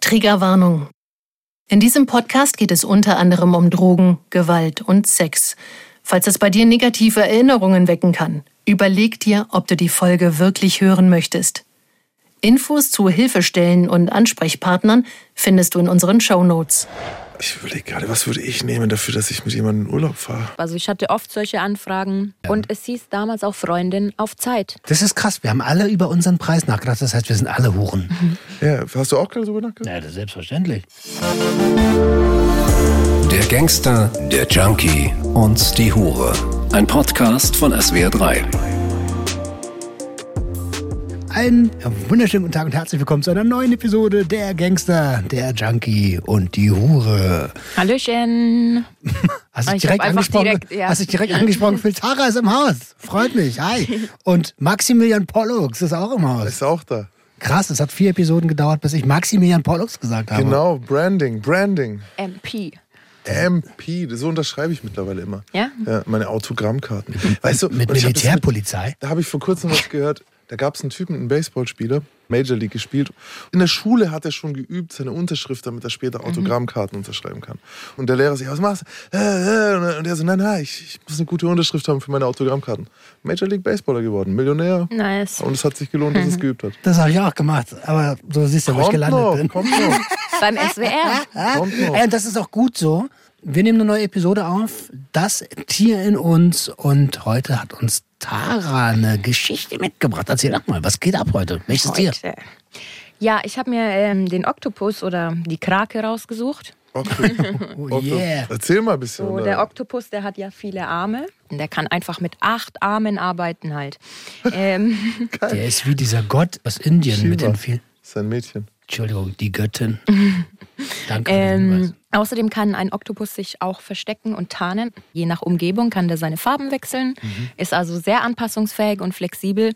Triggerwarnung. In diesem Podcast geht es unter anderem um Drogen, Gewalt und Sex. Falls es bei dir negative Erinnerungen wecken kann, überleg dir, ob du die Folge wirklich hören möchtest. Infos zu Hilfestellen und Ansprechpartnern findest du in unseren Show Notes. Ich überlege gerade, was würde ich nehmen dafür, dass ich mit jemandem in Urlaub fahre? Also ich hatte oft solche Anfragen und es hieß damals auch Freundin auf Zeit. Das ist krass. Wir haben alle über unseren Preis nachgedacht. Das heißt, wir sind alle Huren. Ja, hast du auch gerade drüber nachgedacht? Ja, das ist selbstverständlich. Der Gangster, der Junkie und die Hure. Ein Podcast von SWR3. Einen wunderschönen guten Tag und herzlich willkommen zu einer neuen Episode der Gangster, der Junkie und die Hure. Hallöchen. Hast dich Ich direkt angesprochen? direkt, ja. Hast dich direkt angesprochen? Phil Tara ist im Haus. Freut mich. Hi. Und Maximilian Pollux ist auch im Haus. Ist auch da. Krass, es hat vier Episoden gedauert, bis ich Maximilian Pollux gesagt habe. Genau, Branding, Branding. MP. MP, so unterschreibe ich mittlerweile immer. Ja? Ja, meine Autogrammkarten. Weißt du, Mit Militärpolizei. Da habe ich vor kurzem was gehört. Da gab es einen Typen, einen Baseballspieler, Major League gespielt. In der Schule hat er schon geübt, seine Unterschrift, damit er später Autogrammkarten unterschreiben kann. Und der Lehrer sagt, was machst du? Äh, äh. Und er so, nein, nein, ich, ich muss eine gute Unterschrift haben für meine Autogrammkarten. Major League Baseballer geworden, Millionär. Nice. Und es hat sich gelohnt, dass er es geübt hat. Das habe ich auch gemacht. Aber so siehst du, wo ich Kommt gelandet noch, bin. kommt noch, Beim SWR. kommt noch. Ey, und das ist auch gut so. Wir nehmen eine neue Episode auf. Das Tier in uns. Und heute hat uns Tara eine Geschichte mitgebracht. Erzähl doch mal, was geht ab heute? Welches Tier? Heute. Ja, ich habe mir ähm, den Oktopus oder die Krake rausgesucht. Okay. Oh Okay. yeah. Erzähl mal ein bisschen. So, der Oktopus, der hat ja viele Arme. Und der kann einfach mit acht Armen arbeiten halt. ähm, Der ist wie dieser Gott aus Indien mit Shiva. den vielen. Sein Mädchen. Entschuldigung, die Göttin. Danke. für den Hinweis. Ähm, außerdem kann ein Oktopus sich auch verstecken und tarnen. Je nach Umgebung kann der seine Farben wechseln, Mhm. ist also sehr anpassungsfähig und flexibel.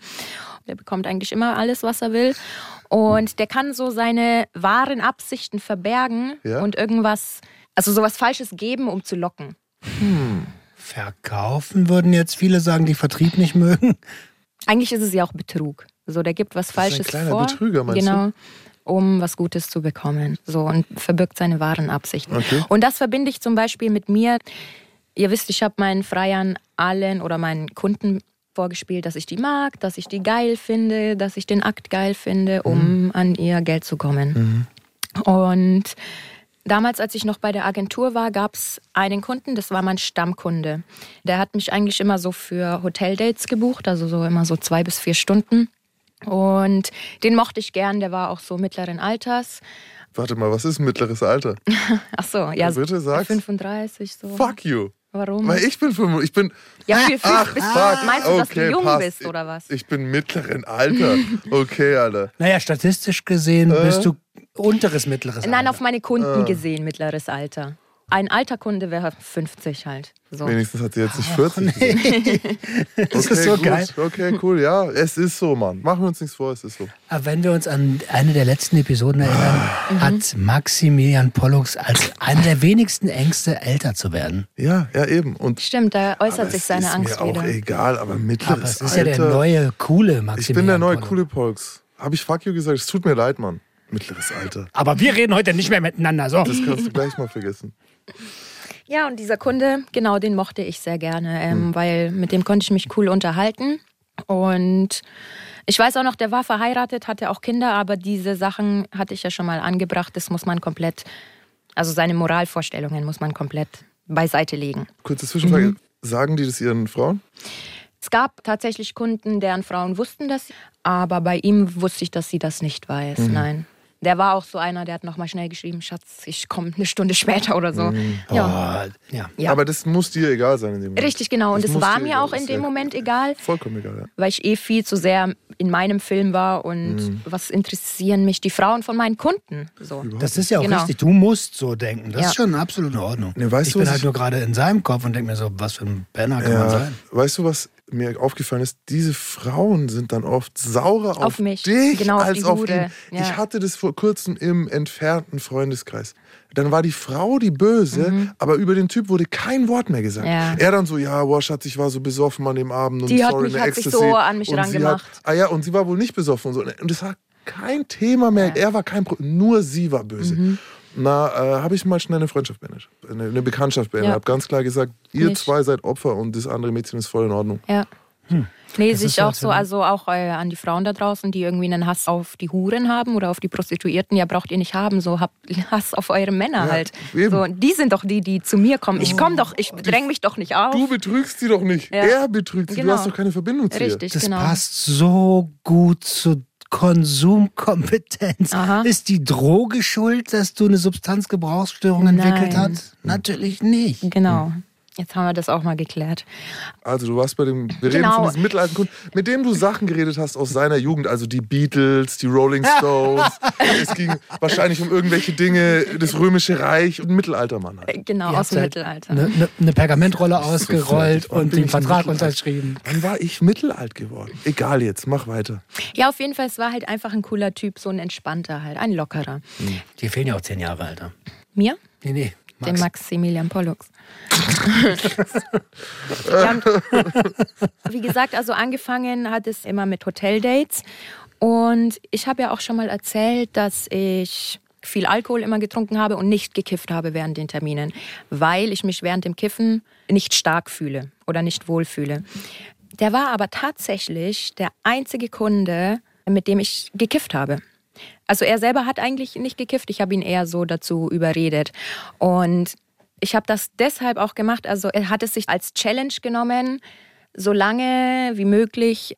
Der bekommt eigentlich immer alles, was er will. Und der kann so seine wahren Absichten verbergen Ja? und irgendwas, also sowas Falsches geben, um zu locken. Verkaufen würden jetzt viele sagen, die Vertrieb nicht mögen. Eigentlich ist es ja auch Betrug. So, der gibt was ist ein Falsches kleiner vor. Betrüger, meinst genau. Um was Gutes zu bekommen. So, und verbirgt seine wahren Absichten. Okay. Und das verbinde ich zum Beispiel mit mir. Ihr wisst, ich habe meinen Freiern allen oder meinen Kunden vorgespielt, dass ich die mag, dass ich die geil finde, dass ich den Akt geil finde, um an ihr Geld zu kommen. Und damals, als ich noch bei der Agentur war, gab es einen Kunden, das war mein Stammkunde. Der hat mich eigentlich immer so für Hoteldates gebucht, also so immer so zwei bis vier Stunden. Und den mochte ich gern, der war auch so mittleren Alters. Warte mal, was ist mittleres Alter? Ach so, ja, Bitte sag's. 35 so. Fuck you. Warum? Weil ich bin 5, ich bin. ja, für, Ach, bist, fuck. meinst du, dass okay, du jung passt. bist oder was? Ich bin mittleren Alter. Okay, Alter. Naja, statistisch gesehen Äh? bist du unteres, mittleres Nein, Alter. auf meine Kunden Ah. gesehen, mittleres Alter. Ein alter Kunde wäre 50 halt. So. Wenigstens hat sie jetzt nicht 40. gesagt. Das okay, ist so gut. geil. Okay, cool. Ja, es ist so, Mann. Machen wir uns nichts vor, es ist so. Aber wenn wir uns an eine der letzten Episoden erinnern, Mhm. hat Maximilian Pollux als einer der wenigsten Ängste, älter zu werden. Ja, ja, eben. Und Stimmt, da äußert sich seine ist Angst mir wieder. auch egal, aber mittleres Aber es ist Alter. ja der neue, coole Maximilian ich bin der neue Pollux. coole Polks. Habe ich fuck you gesagt? Es tut mir leid, Mann. Mittleres Alter. Aber wir reden heute nicht mehr miteinander. So. Das kannst du gleich mal vergessen. Ja, und dieser Kunde, genau, den mochte ich sehr gerne, ähm, Hm. weil mit dem konnte ich mich cool unterhalten. Und ich weiß auch noch, der war verheiratet, hatte auch Kinder, aber diese Sachen hatte ich ja schon mal angebracht. Das muss man komplett, also seine Moralvorstellungen muss man komplett beiseite legen. Kurze Zwischenfrage. Mhm. Sagen die das ihren Frauen? Es gab tatsächlich Kunden, deren Frauen wussten das, aber bei ihm wusste ich, dass sie das nicht weiß. Mhm. Nein. Der war auch so einer, der hat nochmal schnell geschrieben, Schatz, ich komme eine Stunde später oder so. Mhm. Ja, Oh, ja. ja. Aber das muss dir egal sein in dem Moment. Richtig, genau. Und Das es war mir auch in dem Moment egal, Vollkommen egal, ja. weil ich eh viel zu sehr in meinem Film war und Mhm. was interessieren mich die Frauen von meinen Kunden. So. Das ist ja auch Genau. richtig. Du musst so denken. Das Ja. ist schon absolut in Ordnung. Nee, weißt ich du, bin halt ich- nur gerade in seinem Kopf und denke mir so, was für ein Penner kann man sein? weißt du, was mir aufgefallen ist? Diese Frauen sind dann oft saurer auf, Auf mich. dich Genau, auf als die auf Hure. ihn. Ja. Ich hatte das vor kurzem im entfernten Freundeskreis. Dann war die Frau die Böse, aber über den Typ wurde kein Wort mehr gesagt. Mhm. Ja. Er dann so, ja, boah, Schatz, ich war so besoffen an dem Abend und Die hat sorry, mich- eine hat sich so an mich rangemacht. Hat, ah ja, und sie war wohl nicht besoffen und so. Und das hat kein Thema mehr. Er war kein Problem, nur sie war böse. Mhm. Na, äh, habe ich mal schnell eine Freundschaft beendet, eine, eine Bekanntschaft beendet. Ja. Habe ganz klar gesagt, ihr Nicht. zwei seid Opfer und das andere Mädchen ist voll in Ordnung. Ja. Nee, Das sehe ich auch so, so- also auch äh, an die Frauen da draußen, die irgendwie einen Hass auf die Huren haben oder auf die Prostituierten, ja, braucht ihr nicht haben, so habt Hass auf eure Männer Ja, halt. eben. So, die sind doch die, die zu mir kommen. Ich komme doch, ich dräng mich doch nicht auf. Du betrügst sie doch nicht. Ja. Er betrügt sie. Genau. Du hast doch keine Verbindung zu Richtig, Das genau. passt so gut zu Konsumkompetenz. Aha. Ist die Droge schuld, dass du eine Substanzgebrauchsstörung entwickelt Nein. hast? Natürlich nicht. Genau. Jetzt haben wir das auch mal geklärt. Also du warst bei dem, wir reden Genau. von diesem mittelalten Kunden, mit dem du Sachen geredet hast aus seiner Jugend, also die Beatles, die Rolling Stones. es ging wahrscheinlich um irgendwelche Dinge, das Römische Reich und Mittelaltermann halt. Äh, Genau, Ihr aus dem halt Mittelalter. Eine, eine, eine Pergamentrolle ausgerollt und den Vertrag unterschrieben. Wann war ich mittelalt geworden? Egal jetzt, mach weiter. Ja, auf jeden Fall, es war halt einfach ein cooler Typ, so ein entspannter halt, ein lockerer. Dir fehlen ja auch zehn Jahre, Alter. Mir? Nee, nee. Dem Max. Maximilian Pollux. wie gesagt, also angefangen hat es immer mit Hoteldates. Und ich habe ja auch schon mal erzählt, dass ich viel Alkohol immer getrunken habe und nicht gekifft habe während den Terminen, weil ich mich während dem Kiffen nicht stark fühle oder nicht wohlfühle. Der war aber tatsächlich der einzige Kunde, mit dem ich gekifft habe. Also er selber hat eigentlich nicht gekifft, ich habe ihn eher so dazu überredet. Und ich habe das deshalb auch gemacht, also er hat es sich als Challenge genommen, so lange wie möglich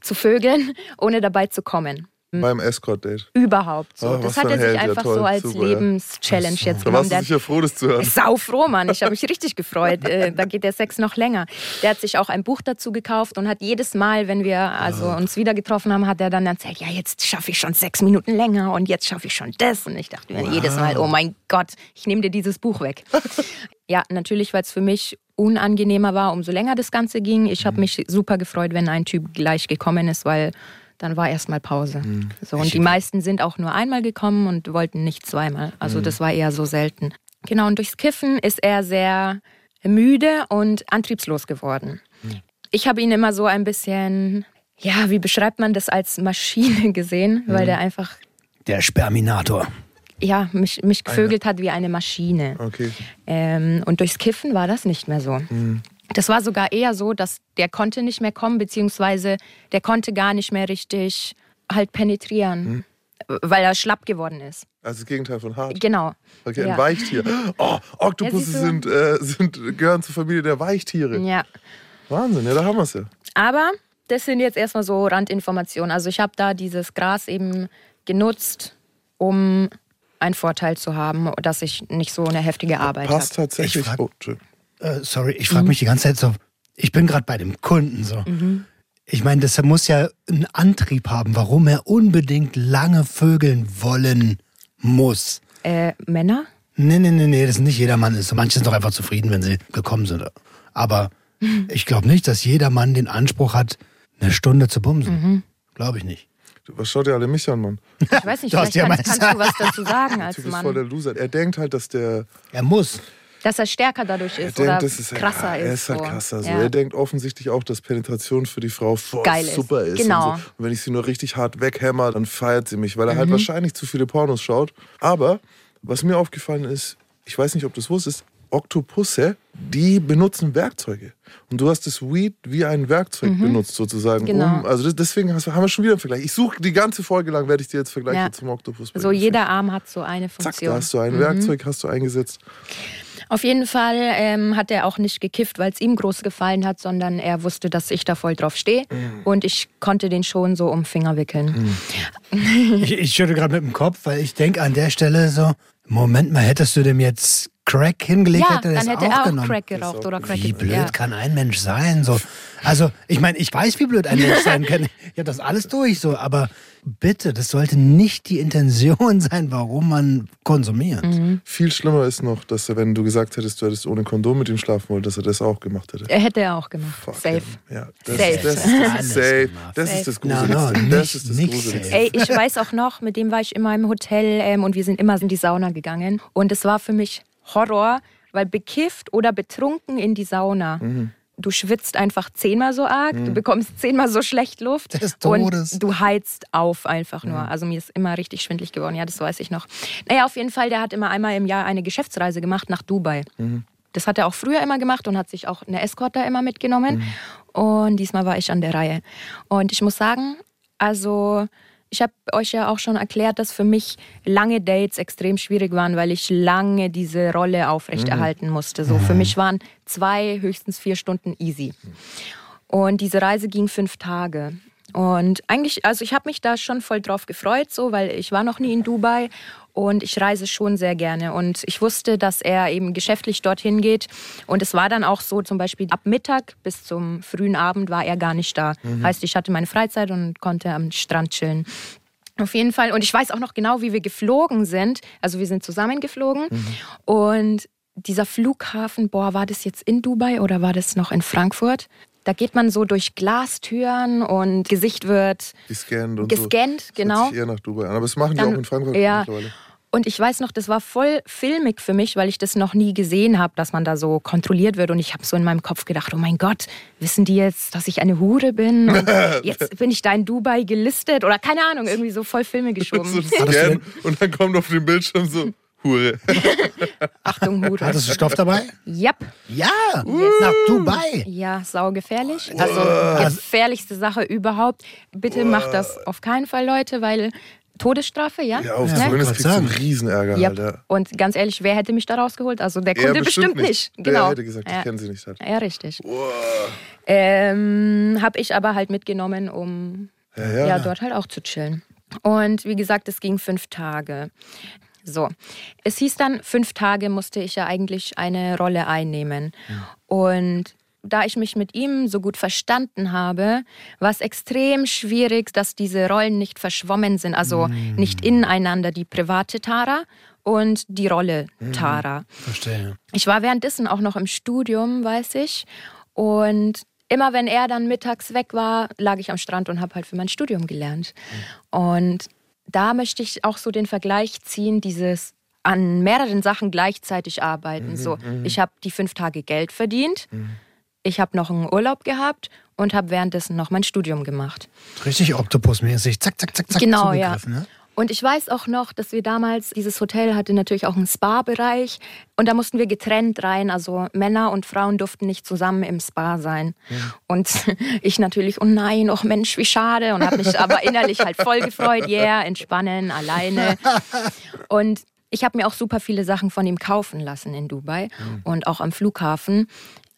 zu vögeln, ohne dabei zu kommen. Beim Escort-Date. Überhaupt so. Was das hat er sich Held, ja, einfach toll, so als super, ja. Lebenschallenge jetzt Da genommen. warst du Der- sicher froh, das zu hören. Sau froh, Mann. Ich habe mich richtig gefreut. Äh, Da geht der Sex noch länger. Der hat sich auch ein Buch dazu gekauft und hat jedes Mal, wenn wir also Ah. uns wieder getroffen haben, hat er dann erzählt, ja, jetzt schaffe ich schon sechs Minuten länger und jetzt schaffe ich schon das. Und ich dachte mir jedes Mal, oh mein Gott, ich nehme dir dieses Buch weg. ja, natürlich, weil es für mich unangenehmer war, umso länger das Ganze ging. Ich Mhm. habe mich super gefreut, wenn ein Typ gleich gekommen ist, weil dann war erstmal Pause. Mhm. So, und die meisten sind auch nur einmal gekommen und wollten nicht zweimal. Mhm. Also das war eher so selten. Genau, und durchs Kiffen ist er sehr müde und antriebslos geworden. Mhm. Ich habe ihn immer so ein bisschen, ja, wie beschreibt man das als Maschine gesehen, weil Mhm. der einfach, Der Sperminator. ja, mich, mich gevögelt hat wie eine Maschine. Okay. Ähm, und durchs Kiffen war das nicht mehr so. Das war sogar eher so, dass der konnte nicht mehr kommen, beziehungsweise der konnte gar nicht mehr richtig halt penetrieren, weil er schlapp geworden ist. Also das Gegenteil von hart. Genau. Okay, ein ja. Weichtier. Oh, Oktopusse Ja, sind, äh, sind, gehören zur Familie der Weichtiere. Ja. Wahnsinn, ja, da haben wir es ja. Aber das sind jetzt erstmal so Randinformationen. Also ich habe da dieses Gras eben genutzt, um einen Vorteil zu haben, dass ich nicht so eine heftige Arbeit Passt habe. tatsächlich. Ich frag- Oh. Äh, sorry, ich frage mich die ganze Zeit so, ich bin gerade bei dem Kunden so. Ich meine, das muss ja einen Antrieb haben, warum er unbedingt lange vögeln wollen muss. Äh, Männer? Nee, nee, nee, nee, das ist nicht jedermann ist. Manche sind doch einfach zufrieden, wenn sie gekommen sind. Aber ich glaube nicht, dass jeder Mann den Anspruch hat, eine Stunde zu bumsen. Glaube ich nicht. Was schaut ihr alle mich an, Mann? Ich weiß nicht, vielleicht kannst, kannst du was dazu sagen als Du bist voll der Mann. Loser. Er denkt halt, dass der. Er muss. Dass er stärker dadurch Er ist oder denkt, das ist krasser ja, ist. Er ist halt so. krasser. So. Ja. Er denkt offensichtlich auch, dass Penetration für die Frau voll Geil ist. super ist. Genau. Und, so. und wenn ich sie nur richtig hart weghämmer, dann feiert sie mich, weil er Mhm. halt wahrscheinlich zu viele Pornos schaut. Aber was mir aufgefallen ist, ich weiß nicht, ob du es wusstest, Oktopusse, die benutzen Werkzeuge. Und du hast das Weed wie ein Werkzeug benutzt, sozusagen. Genau. Um, also deswegen haben wir schon wieder einen Vergleich. Ich suche die ganze Folge lang, werde ich dir jetzt Vergleiche Ja. zum Oktopus So bringen. jeder Arm hat so eine Zack, Funktion. da hast du ein Mhm. Werkzeug, hast du eingesetzt. Auf jeden Fall ähm, hat er auch nicht gekifft, weil es ihm groß gefallen hat, sondern er wusste, dass ich da voll drauf stehe. Mhm. Und ich konnte den schon so um Finger wickeln. Ich, ich schüttel gerade mit dem Kopf, weil ich denke an der Stelle so, Moment mal, hättest du dem jetzt Crack hingelegt, Ja, hätte er dann hätte auch er auch genommen. Crack geraucht oder Crack Wie blöd ja. kann ein Mensch sein? So, also, ich meine, ich weiß, wie blöd ein Mensch sein kann. Ich habe das alles durch, so, aber bitte, das sollte nicht die Intention sein, warum man konsumiert. Mhm. Viel schlimmer ist noch, dass er, wenn du gesagt hättest, du hättest ohne Kondom mit ihm schlafen wollen, dass er das auch gemacht hätte. Er hätte er auch gemacht. Fuck Safe. him. Ja, das, Safe. Ist, das, das, ist safe. das ist das No, no, Gruseligste. das nicht- ist das nicht Gruseligste. safe. Ey, ich weiß auch noch, mit dem war ich immer im Hotel ähm, und wir sind immer in die Sauna gegangen. Und es war für mich Horror, weil bekifft oder betrunken in die Sauna. Du schwitzt einfach zehnmal so arg, du bekommst zehnmal so schlecht Luft Des Todes. und du heizt auf einfach nur. Also mir ist immer richtig schwindlig geworden, ja, das weiß ich noch. Naja, auf jeden Fall, der hat immer einmal im Jahr eine Geschäftsreise gemacht nach Dubai. Das hat er auch früher immer gemacht und hat sich auch eine Escort da immer mitgenommen. Und diesmal war ich an der Reihe. Und ich muss sagen, also ich habe euch ja auch schon erklärt, dass für mich lange Dates extrem schwierig waren, weil ich lange diese Rolle aufrechterhalten musste. So für mich waren zwei, höchstens vier Stunden easy. Und diese Reise ging fünf Tage. Und eigentlich, also ich habe mich da schon voll drauf gefreut, so, weil ich war noch nie in Dubai und ich reise schon sehr gerne. Und ich wusste, dass er eben geschäftlich dorthin geht. Und es war dann auch so, zum Beispiel ab Mittag bis zum frühen Abend war er gar nicht da. Heißt, ich hatte meine Freizeit und konnte am Strand chillen. Auf jeden Fall. Und ich weiß auch noch genau, wie wir geflogen sind. Also wir sind zusammen geflogen. Und dieser Flughafen, boah, war das jetzt in Dubai oder war das noch in Frankfurt? Da geht man so durch Glastüren und Gesicht wird Gescannt und gescannt, so. Genau. eher nach Dubai an. Aber das machen die Dann- auch in Frankfurt ja. mittlerweile. Und ich weiß noch, das war voll filmig für mich, weil ich das noch nie gesehen habe, dass man da so kontrolliert wird. Und ich habe so in meinem Kopf gedacht, oh mein Gott, wissen die jetzt, dass ich eine Hure bin? Und jetzt bin ich da in Dubai gelistet oder keine Ahnung, irgendwie so voll Filme So geschoben. ein Scan und dann kommt auf dem Bildschirm so Hure. Achtung, Hure. Hattest du Stoff dabei? Yep. Ja, nach Dubai. Ja, saugefährlich. Also gefährlichste Sache überhaupt. Bitte macht das auf keinen Fall, Leute, weil Todesstrafe, ja? Ja, auf Ne? Zumindest kriegst du einen. Riesenärger Ja. halt. Ja. Und ganz ehrlich, wer hätte mich da rausgeholt? Also der Er Kunde bestimmt, nicht. Der Genau. hätte gesagt, ich ja. kenne sie nicht. Halt. ja, richtig. Ähm, habe ich aber halt mitgenommen, um Ja, ja. ja. dort halt auch zu chillen. Und wie gesagt, es ging fünf Tage. So, es hieß dann, fünf Tage musste ich ja eigentlich eine Rolle einnehmen. Und da ich mich mit ihm so gut verstanden habe, war es extrem schwierig, dass diese Rollen nicht verschwommen sind, also nicht ineinander, die private Tara und die Rolle Tara. Verstehe. Ich war währenddessen auch noch im Studium, weiß ich. Und immer wenn er dann mittags weg war, lag ich am Strand und habe halt für mein Studium gelernt. Und da möchte ich auch so den Vergleich ziehen, dieses an mehreren Sachen gleichzeitig arbeiten. so, ich habe die fünf Tage Geld verdient, ich habe noch einen Urlaub gehabt und habe währenddessen noch mein Studium gemacht. Richtig Oktopusmäßig. Zack, zack, zack, zack. Genau, ja. Ne? Und ich weiß auch noch, dass wir damals, dieses Hotel hatte natürlich auch einen Spa-Bereich und da mussten wir getrennt rein. Also Männer und Frauen durften nicht zusammen im Spa sein. Und ich natürlich, oh nein, oh Mensch, wie schade. Und habe mich aber innerlich halt voll gefreut, yeah, entspannen, alleine. Und ich habe mir auch super viele Sachen von ihm kaufen lassen in Dubai und auch am Flughafen.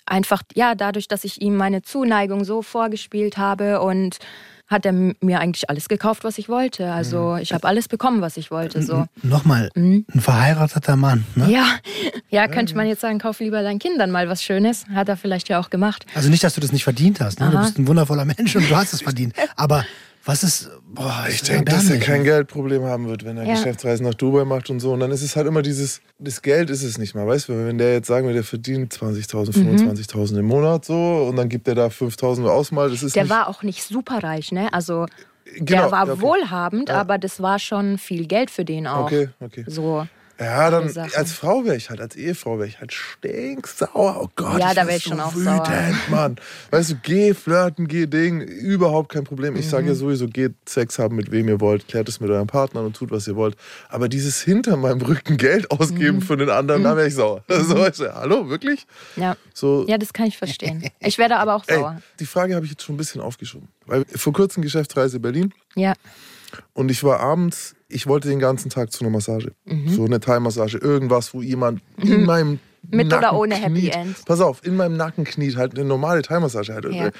Einfach, ja, dadurch, dass ich ihm meine Zuneigung so vorgespielt habe und hat er mir eigentlich alles gekauft, was ich wollte. Also ich habe alles bekommen, was ich wollte. So. Nochmal, ein verheirateter Mann. Ne? Ja, ja, könnte man jetzt sagen, kauf lieber deinen Kindern mal was Schönes. Hat er vielleicht ja auch gemacht. Also nicht, dass du das nicht verdient hast. Ne? Du bist ein wundervoller Mensch und du hast es verdient. Aber was ist. Boah, Ich ist denke, dass er kein? Geldproblem haben wird, wenn er Ja. Geschäftsreisen nach Dubai macht und so. Und dann ist es halt immer dieses, das Geld ist es nicht mal, weißt du? Wenn der jetzt sagen wir, der verdient 20.000, Mhm. 25.000 im Monat so und dann gibt er da 5.000 aus mal, das ist Der nicht... war auch nicht superreich, ne? Also Genau, der war ja, okay. wohlhabend, aber das war schon viel Geld für den auch. Okay, okay. So. Ja, dann als Frau wäre ich halt, als Ehefrau wäre ich halt stinksauer. Oh Gott, Ja, ich da wär wär ich so schon auch wütend, sauer. Mann. Weißt du, geh flirten, geh Ding, überhaupt kein Problem. Ich Mhm. sage ja sowieso, geht Sex haben mit wem ihr wollt, klärt es mit euren Partnern und tut, was ihr wollt. Aber dieses hinter meinem Rücken Geld ausgeben Mhm. für den anderen, da wäre ich sauer. So, weißt du, hallo, wirklich? Ja. So, ja, das kann ich verstehen. Ich werde aber auch ey, sauer. die Frage habe ich jetzt schon ein bisschen aufgeschoben. Weil vor kurzem Geschäftsreise Berlin Ja. Und ich war abends, ich wollte den ganzen Tag zu einer Massage. Mhm. So eine Thai-Massage, irgendwas, wo jemand in meinem Mit oder Nacken ohne Happy kniet. End? Pass auf, in meinem Nacken kniet halt eine normale Thai-Massage halt. Ja.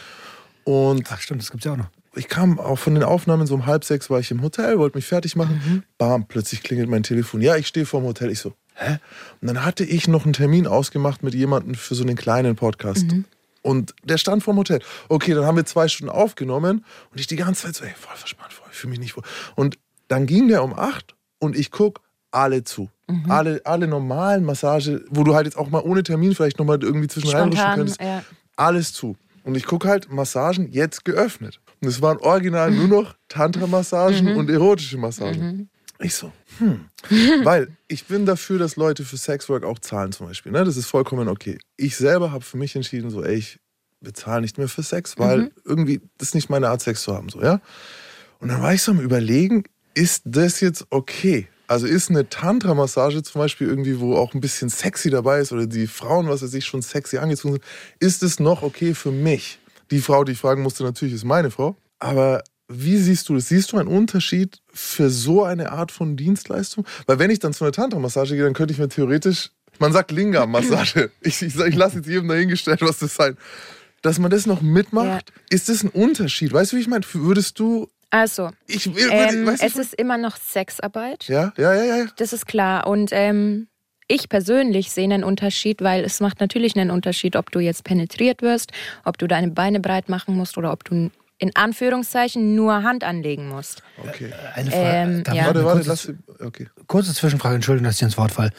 Und Ach, stimmt, das gibt's ja auch noch. ich kam auch von den Aufnahmen so um halb sechs war ich im Hotel, wollte mich fertig machen. Mhm. Bam, plötzlich klingelt mein Telefon. Ja, ich stehe vorm Hotel. Ich so, hä? Und dann hatte ich noch einen Termin ausgemacht mit jemandem für so einen kleinen Podcast. Mhm. Und der stand vorm Hotel. Okay, dann haben wir zwei Stunden aufgenommen und ich die ganze Zeit so, ey, voll verspannt, voll, ich fühle mich nicht wohl. Und dann ging der um acht und ich guck alle zu. Mhm. Alle, alle normalen Massage, wo du halt jetzt auch mal ohne Termin vielleicht nochmal irgendwie zwischen reinrutschen könntest. ja. Alles zu. Und ich gucke halt Massagen jetzt geöffnet. Und es waren original nur noch Tantra-Massagen und erotische Massagen. Ich so, hm. Weil ich bin dafür, dass Leute für Sexwork auch zahlen zum Beispiel. Ne? Das ist vollkommen okay. Ich selber habe für mich entschieden, so, ey, ich bezahle nicht mehr für Sex, weil irgendwie das ist nicht meine Art, Sex zu haben, so, ja. Und dann war ich so am Überlegen, ist das jetzt okay? Also ist eine Tantra-Massage zum Beispiel irgendwie, wo auch ein bisschen sexy dabei ist oder die Frauen, was weiß ich, schon sexy angezogen sind, ist es noch okay für mich? Die Frau, die ich fragen musste, natürlich ist meine Frau. Aber wie siehst du das? Siehst du einen Unterschied für so eine Art von Dienstleistung? Weil wenn ich dann zu einer Tantra-Massage gehe, dann könnte ich mir theoretisch, man sagt Lingam-Massage. ich ich, ich lasse jetzt jedem dahingestellt, was das sein. Dass man das noch mitmacht, ist das ein Unterschied? Weißt du, wie ich meine? Würdest du, Also, ich will, ähm, du, es ist immer noch Sexarbeit. ja, ja, ja, ja, ja. Das ist klar. Und ähm, ich persönlich sehe einen Unterschied, weil es macht natürlich einen Unterschied, ob du jetzt penetriert wirst, ob du deine Beine breit machen musst oder ob du in Anführungszeichen nur Hand anlegen musst. Okay. Eine Frage. Ähm, ich ja. Warte, warte, kurze, lass. Okay. kurze Zwischenfrage, Entschuldigung, dass ich ins Wort fall.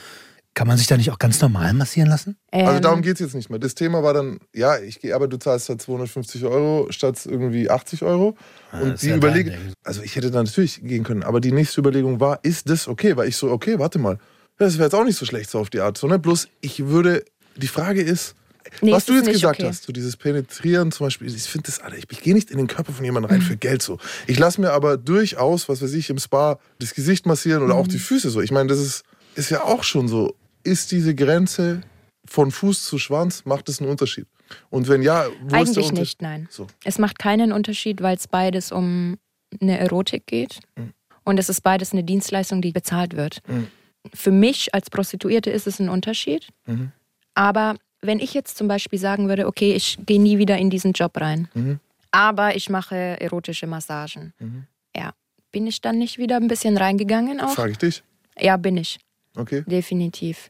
Kann man sich da nicht auch ganz normal massieren lassen? Also Ähm, darum geht es jetzt nicht mehr. Das Thema war dann, ja, ich gehe, aber du zahlst halt 250 Euro statt irgendwie 80 Euro. das und die ja Überlegung, also ich hätte da natürlich gehen können, aber die nächste Überlegung war, ist das okay? Weil ich so, okay, warte mal, das wäre jetzt auch nicht so schlecht so auf die Art. So, ne? Bloß ich würde, die Frage ist, Nee, was es du jetzt gesagt okay. hast, so dieses Penetrieren zum Beispiel, ich finde das, Alter, ich, ich gehe nicht in den Körper von jemandem Mhm. rein für Geld so. Ich lasse mir aber durchaus, was weiß ich, im Spa das Gesicht massieren oder auch Mhm. die Füße so. Ich meine, das ist, ist ja auch schon so. Ist diese Grenze von Fuß zu Schwanz, macht das einen Unterschied? Und wenn ja, wo ist der Eigentlich Unterschied? nicht, nein. So. Es macht keinen Unterschied, weil es beides um eine Erotik geht. Mhm. Und es ist beides eine Dienstleistung, die bezahlt wird. Mhm. Für mich als Prostituierte ist es ein Unterschied. Mhm. Aber wenn ich jetzt zum Beispiel sagen würde, okay, ich gehe nie wieder in diesen Job rein, Mhm. aber ich mache erotische Massagen, Mhm. ja, bin ich dann nicht wieder ein bisschen reingegangen auch? Frage ich dich. Ja, bin ich. Okay. Definitiv.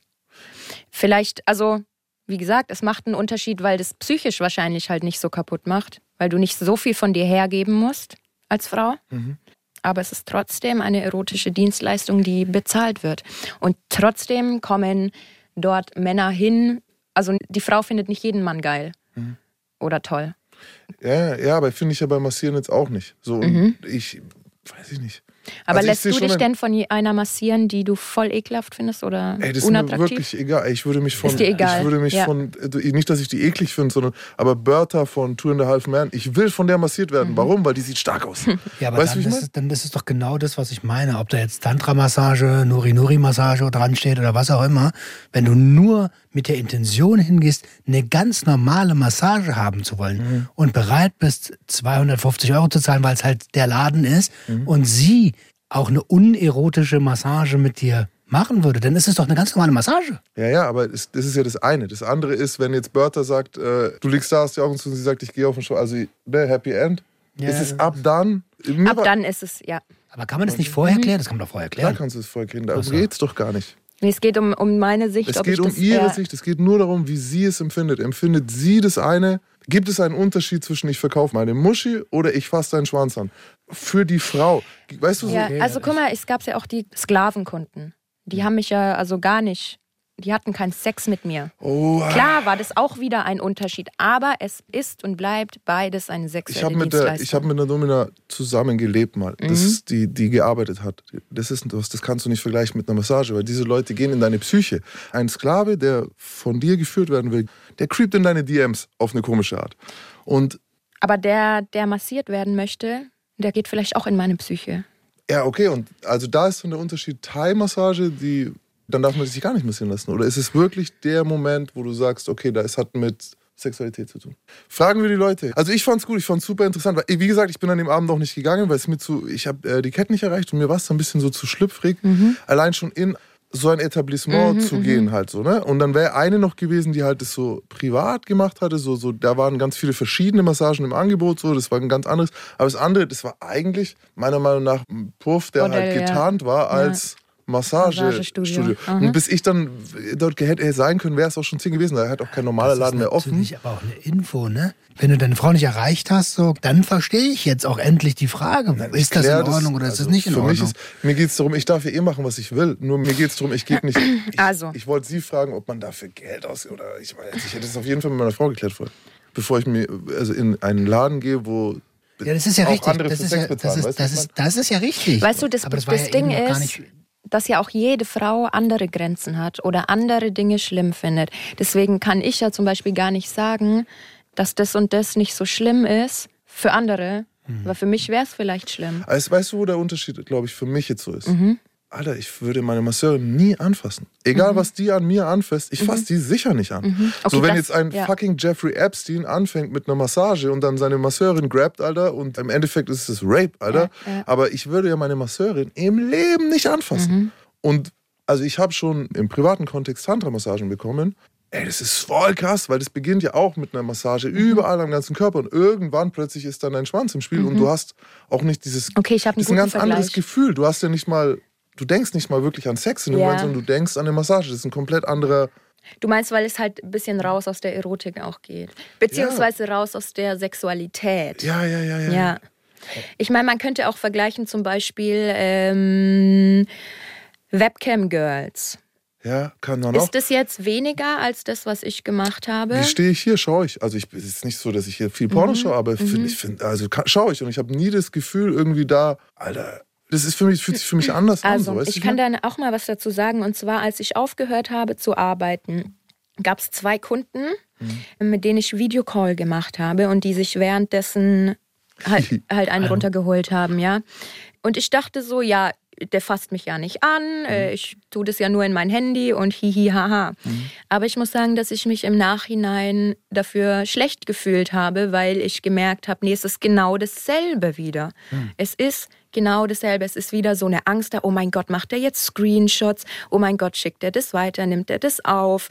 Vielleicht, also, wie gesagt, es macht einen Unterschied, weil das psychisch wahrscheinlich halt nicht so kaputt macht, weil du nicht so viel von dir hergeben musst als Frau. Mhm. Aber es ist trotzdem eine erotische Dienstleistung, die bezahlt wird. Und trotzdem kommen dort Männer hin. Also die Frau findet nicht jeden Mann geil Mhm. oder toll. Ja, ja, aber finde ich ja beim Massieren jetzt auch nicht. So, Mhm. ich weiß ich nicht. Aber Also lässt du dich denn von einer massieren, die du voll ekelhaft findest oder Ey, das ist mir unattraktiv? wirklich egal. Ich würde mich von, Ist dir egal, ich würde mich ja. von, äh, nicht, dass ich die eklig finde, sondern, aber Bertha von Two and a Half Man, ich will von der massiert Mhm. werden. Warum? Weil die sieht stark aus. Ja, aber weißt du, wie dann, ich ist meine? es, dann ist es doch genau das, was ich meine. Ob da jetzt Tantra-Massage, Nuri-Nuri-Massage dran steht oder was auch immer. Wenn du nur mit der Intention hingehst, eine ganz normale Massage haben zu wollen Mhm. und bereit bist, 250 Euro zu zahlen, weil es halt der Laden ist Mhm. und sie auch eine unerotische Massage mit dir machen würde, dann ist es doch eine ganz normale Massage. Ja, ja, aber es, das ist ja das eine. Das andere ist, wenn jetzt Bertha sagt, äh, du liegst da, hast die Augen zu und sie sagt, ich gehe auf den Show, also ne, Happy End. Ja, ist es ab dann? Ab dann ist es, ja. Aber kann man das nicht vorher klären? Das kann man doch vorher Klar klären. kannst du es voll kriegen, darum so. geht's doch gar nicht. Nee, es geht um, um meine Sicht. Es ob geht ich um das ihre eher- Sicht, es geht nur darum, wie sie es empfindet. Empfindet sie das eine? Gibt es einen Unterschied zwischen ich verkaufe meine Muschi oder ich fasse deinen Schwanz an? Für die Frau. Weißt du so? Ja, also guck mal, es gab ja auch die Sklavenkunden. Die haben mich ja also gar nicht, die hatten keinen Sex mit mir. Oh. Klar war das auch wieder ein Unterschied, aber es ist und bleibt beides eine Ich sexuelle habe mit, der- ich hab mit einer Domina zusammengelebt mal, das Mhm. ist die, die gearbeitet hat. Das, ist, das, das kannst du nicht vergleichen mit einer Massage, weil diese Leute gehen in deine Psyche. Ein Sklave, der von dir geführt werden will, der creept in deine DMs auf eine komische Art. Und aber der, der massiert werden möchte, der geht vielleicht auch in meine Psyche. ja, okay, und also da ist dann der Unterschied Thai-Massage, die dann darf man sich gar nicht massieren lassen. Oder ist es wirklich der Moment, wo du sagst, okay, das hat mit Sexualität zu tun? Fragen wir die Leute. Also ich fand's gut, ich fand's super interessant. Weil, wie gesagt, ich bin an dem Abend auch nicht gegangen, weil es mir zu, ich habe äh, die Kette nicht erreicht und mir war es ein bisschen so zu schlüpfrig. Allein schon in so ein Etablissement zu gehen halt so, ne? Und dann wäre eine noch gewesen, die halt das so privat gemacht hatte, so, so, da waren ganz viele verschiedene Massagen im Angebot, so, das war ein ganz anderes. Aber das andere, das war eigentlich meiner Meinung nach ein Puff, der Bordell, halt ja. getarnt war als Massagestudio. Und bis ich dann dort hätte sein können, wäre es auch schon 10 gewesen. Da hat auch kein normaler Das ist Laden mehr offen. natürlich aber auch eine Info, ne? Wenn du deine Frau nicht erreicht hast, so, dann verstehe ich jetzt auch endlich die Frage. ist das in Ordnung oder ist also das nicht in für Ordnung? Mich ist, mir geht es darum, ich darf ja eh machen, was ich will. Nur mir geht es darum, ich gebe nicht. Ich, Also. Ich wollte Sie fragen, ob man dafür Geld aus. Oder ich weiß, ich hätte es auf jeden Fall mit meiner Frau geklärt vorher. Bevor ich mir also in einen Laden gehe, wo. ja, das ist ja richtig. andere Das für ist, Sex ja, das, bezahlen, ist, weißt du, das, was ist, das ist ja richtig. Weißt du, das, das, ja Ding ist, dass ja auch jede Frau andere Grenzen hat oder andere Dinge schlimm findet. Deswegen kann ich ja zum Beispiel gar nicht sagen, dass das und das nicht so schlimm ist für andere. Aber für mich wäre es vielleicht schlimm. Also, weißt du, wo der Unterschied, glaube ich, für mich jetzt so ist? Mhm. Alter, ich würde meine Masseurin nie anfassen. Egal, was die an mir anfasst, ich fasse die sicher nicht an. Mhm. Okay, so, wenn das- jetzt ein ja. fucking Jeffrey Epstein anfängt mit einer Massage und dann seine Masseurin grabt, Alter, und im Endeffekt ist es Rape, Alter. Ja, ja. Aber ich würde ja meine Masseurin im Leben nicht anfassen. Mhm. Und also ich habe schon im privaten Kontext Tantra-Massagen bekommen. Ey, das ist voll krass, weil das beginnt ja auch mit einer Massage Mhm. überall am ganzen Körper und irgendwann plötzlich ist dann dein Schwanz im Spiel und du hast auch nicht dieses. Mhm. Okay, ich hab einen Das ist ein ganz anderes Vergleich. Gefühl. Du hast ja nicht mal, du denkst nicht mal wirklich an Sex in dem Ja. Moment, sondern du denkst an eine Massage. Das ist ein komplett anderer. Du meinst, weil es halt ein bisschen raus aus der Erotik auch geht. Beziehungsweise raus aus der Sexualität. Ja, ja, ja, ja. Ja. Ich meine, man könnte auch vergleichen zum Beispiel ähm, Webcam Girls. Ja, kann man auch. Ist das jetzt weniger als das, was ich gemacht habe? Wie stehe ich hier? Schaue ich. Also ich, es ist nicht so, dass ich hier viel Porno Mhm. schaue, aber find, ich finde, also schaue ich und ich habe nie das Gefühl irgendwie da, Alter, das ist für mich, fühlt sich für mich anders an. Also, So, weißt ich kann meine? da auch mal was dazu sagen. Und zwar, als ich aufgehört habe zu arbeiten, gab es zwei Kunden, Mhm. mit denen ich Videocall gemacht habe und die sich währenddessen halt, halt einen runtergeholt haben, ja. Und ich dachte so, ja, der fasst mich ja nicht an, äh, ich tue das ja nur in mein Handy und hihi haha. Aber ich muss sagen, dass ich mich im Nachhinein dafür schlecht gefühlt habe, weil ich gemerkt habe, nee, es ist genau dasselbe wieder. Es ist genau dasselbe. Es ist wieder so eine Angst da, oh mein Gott, macht er jetzt Screenshots? Oh mein Gott, schickt er das weiter? Nimmt er das auf?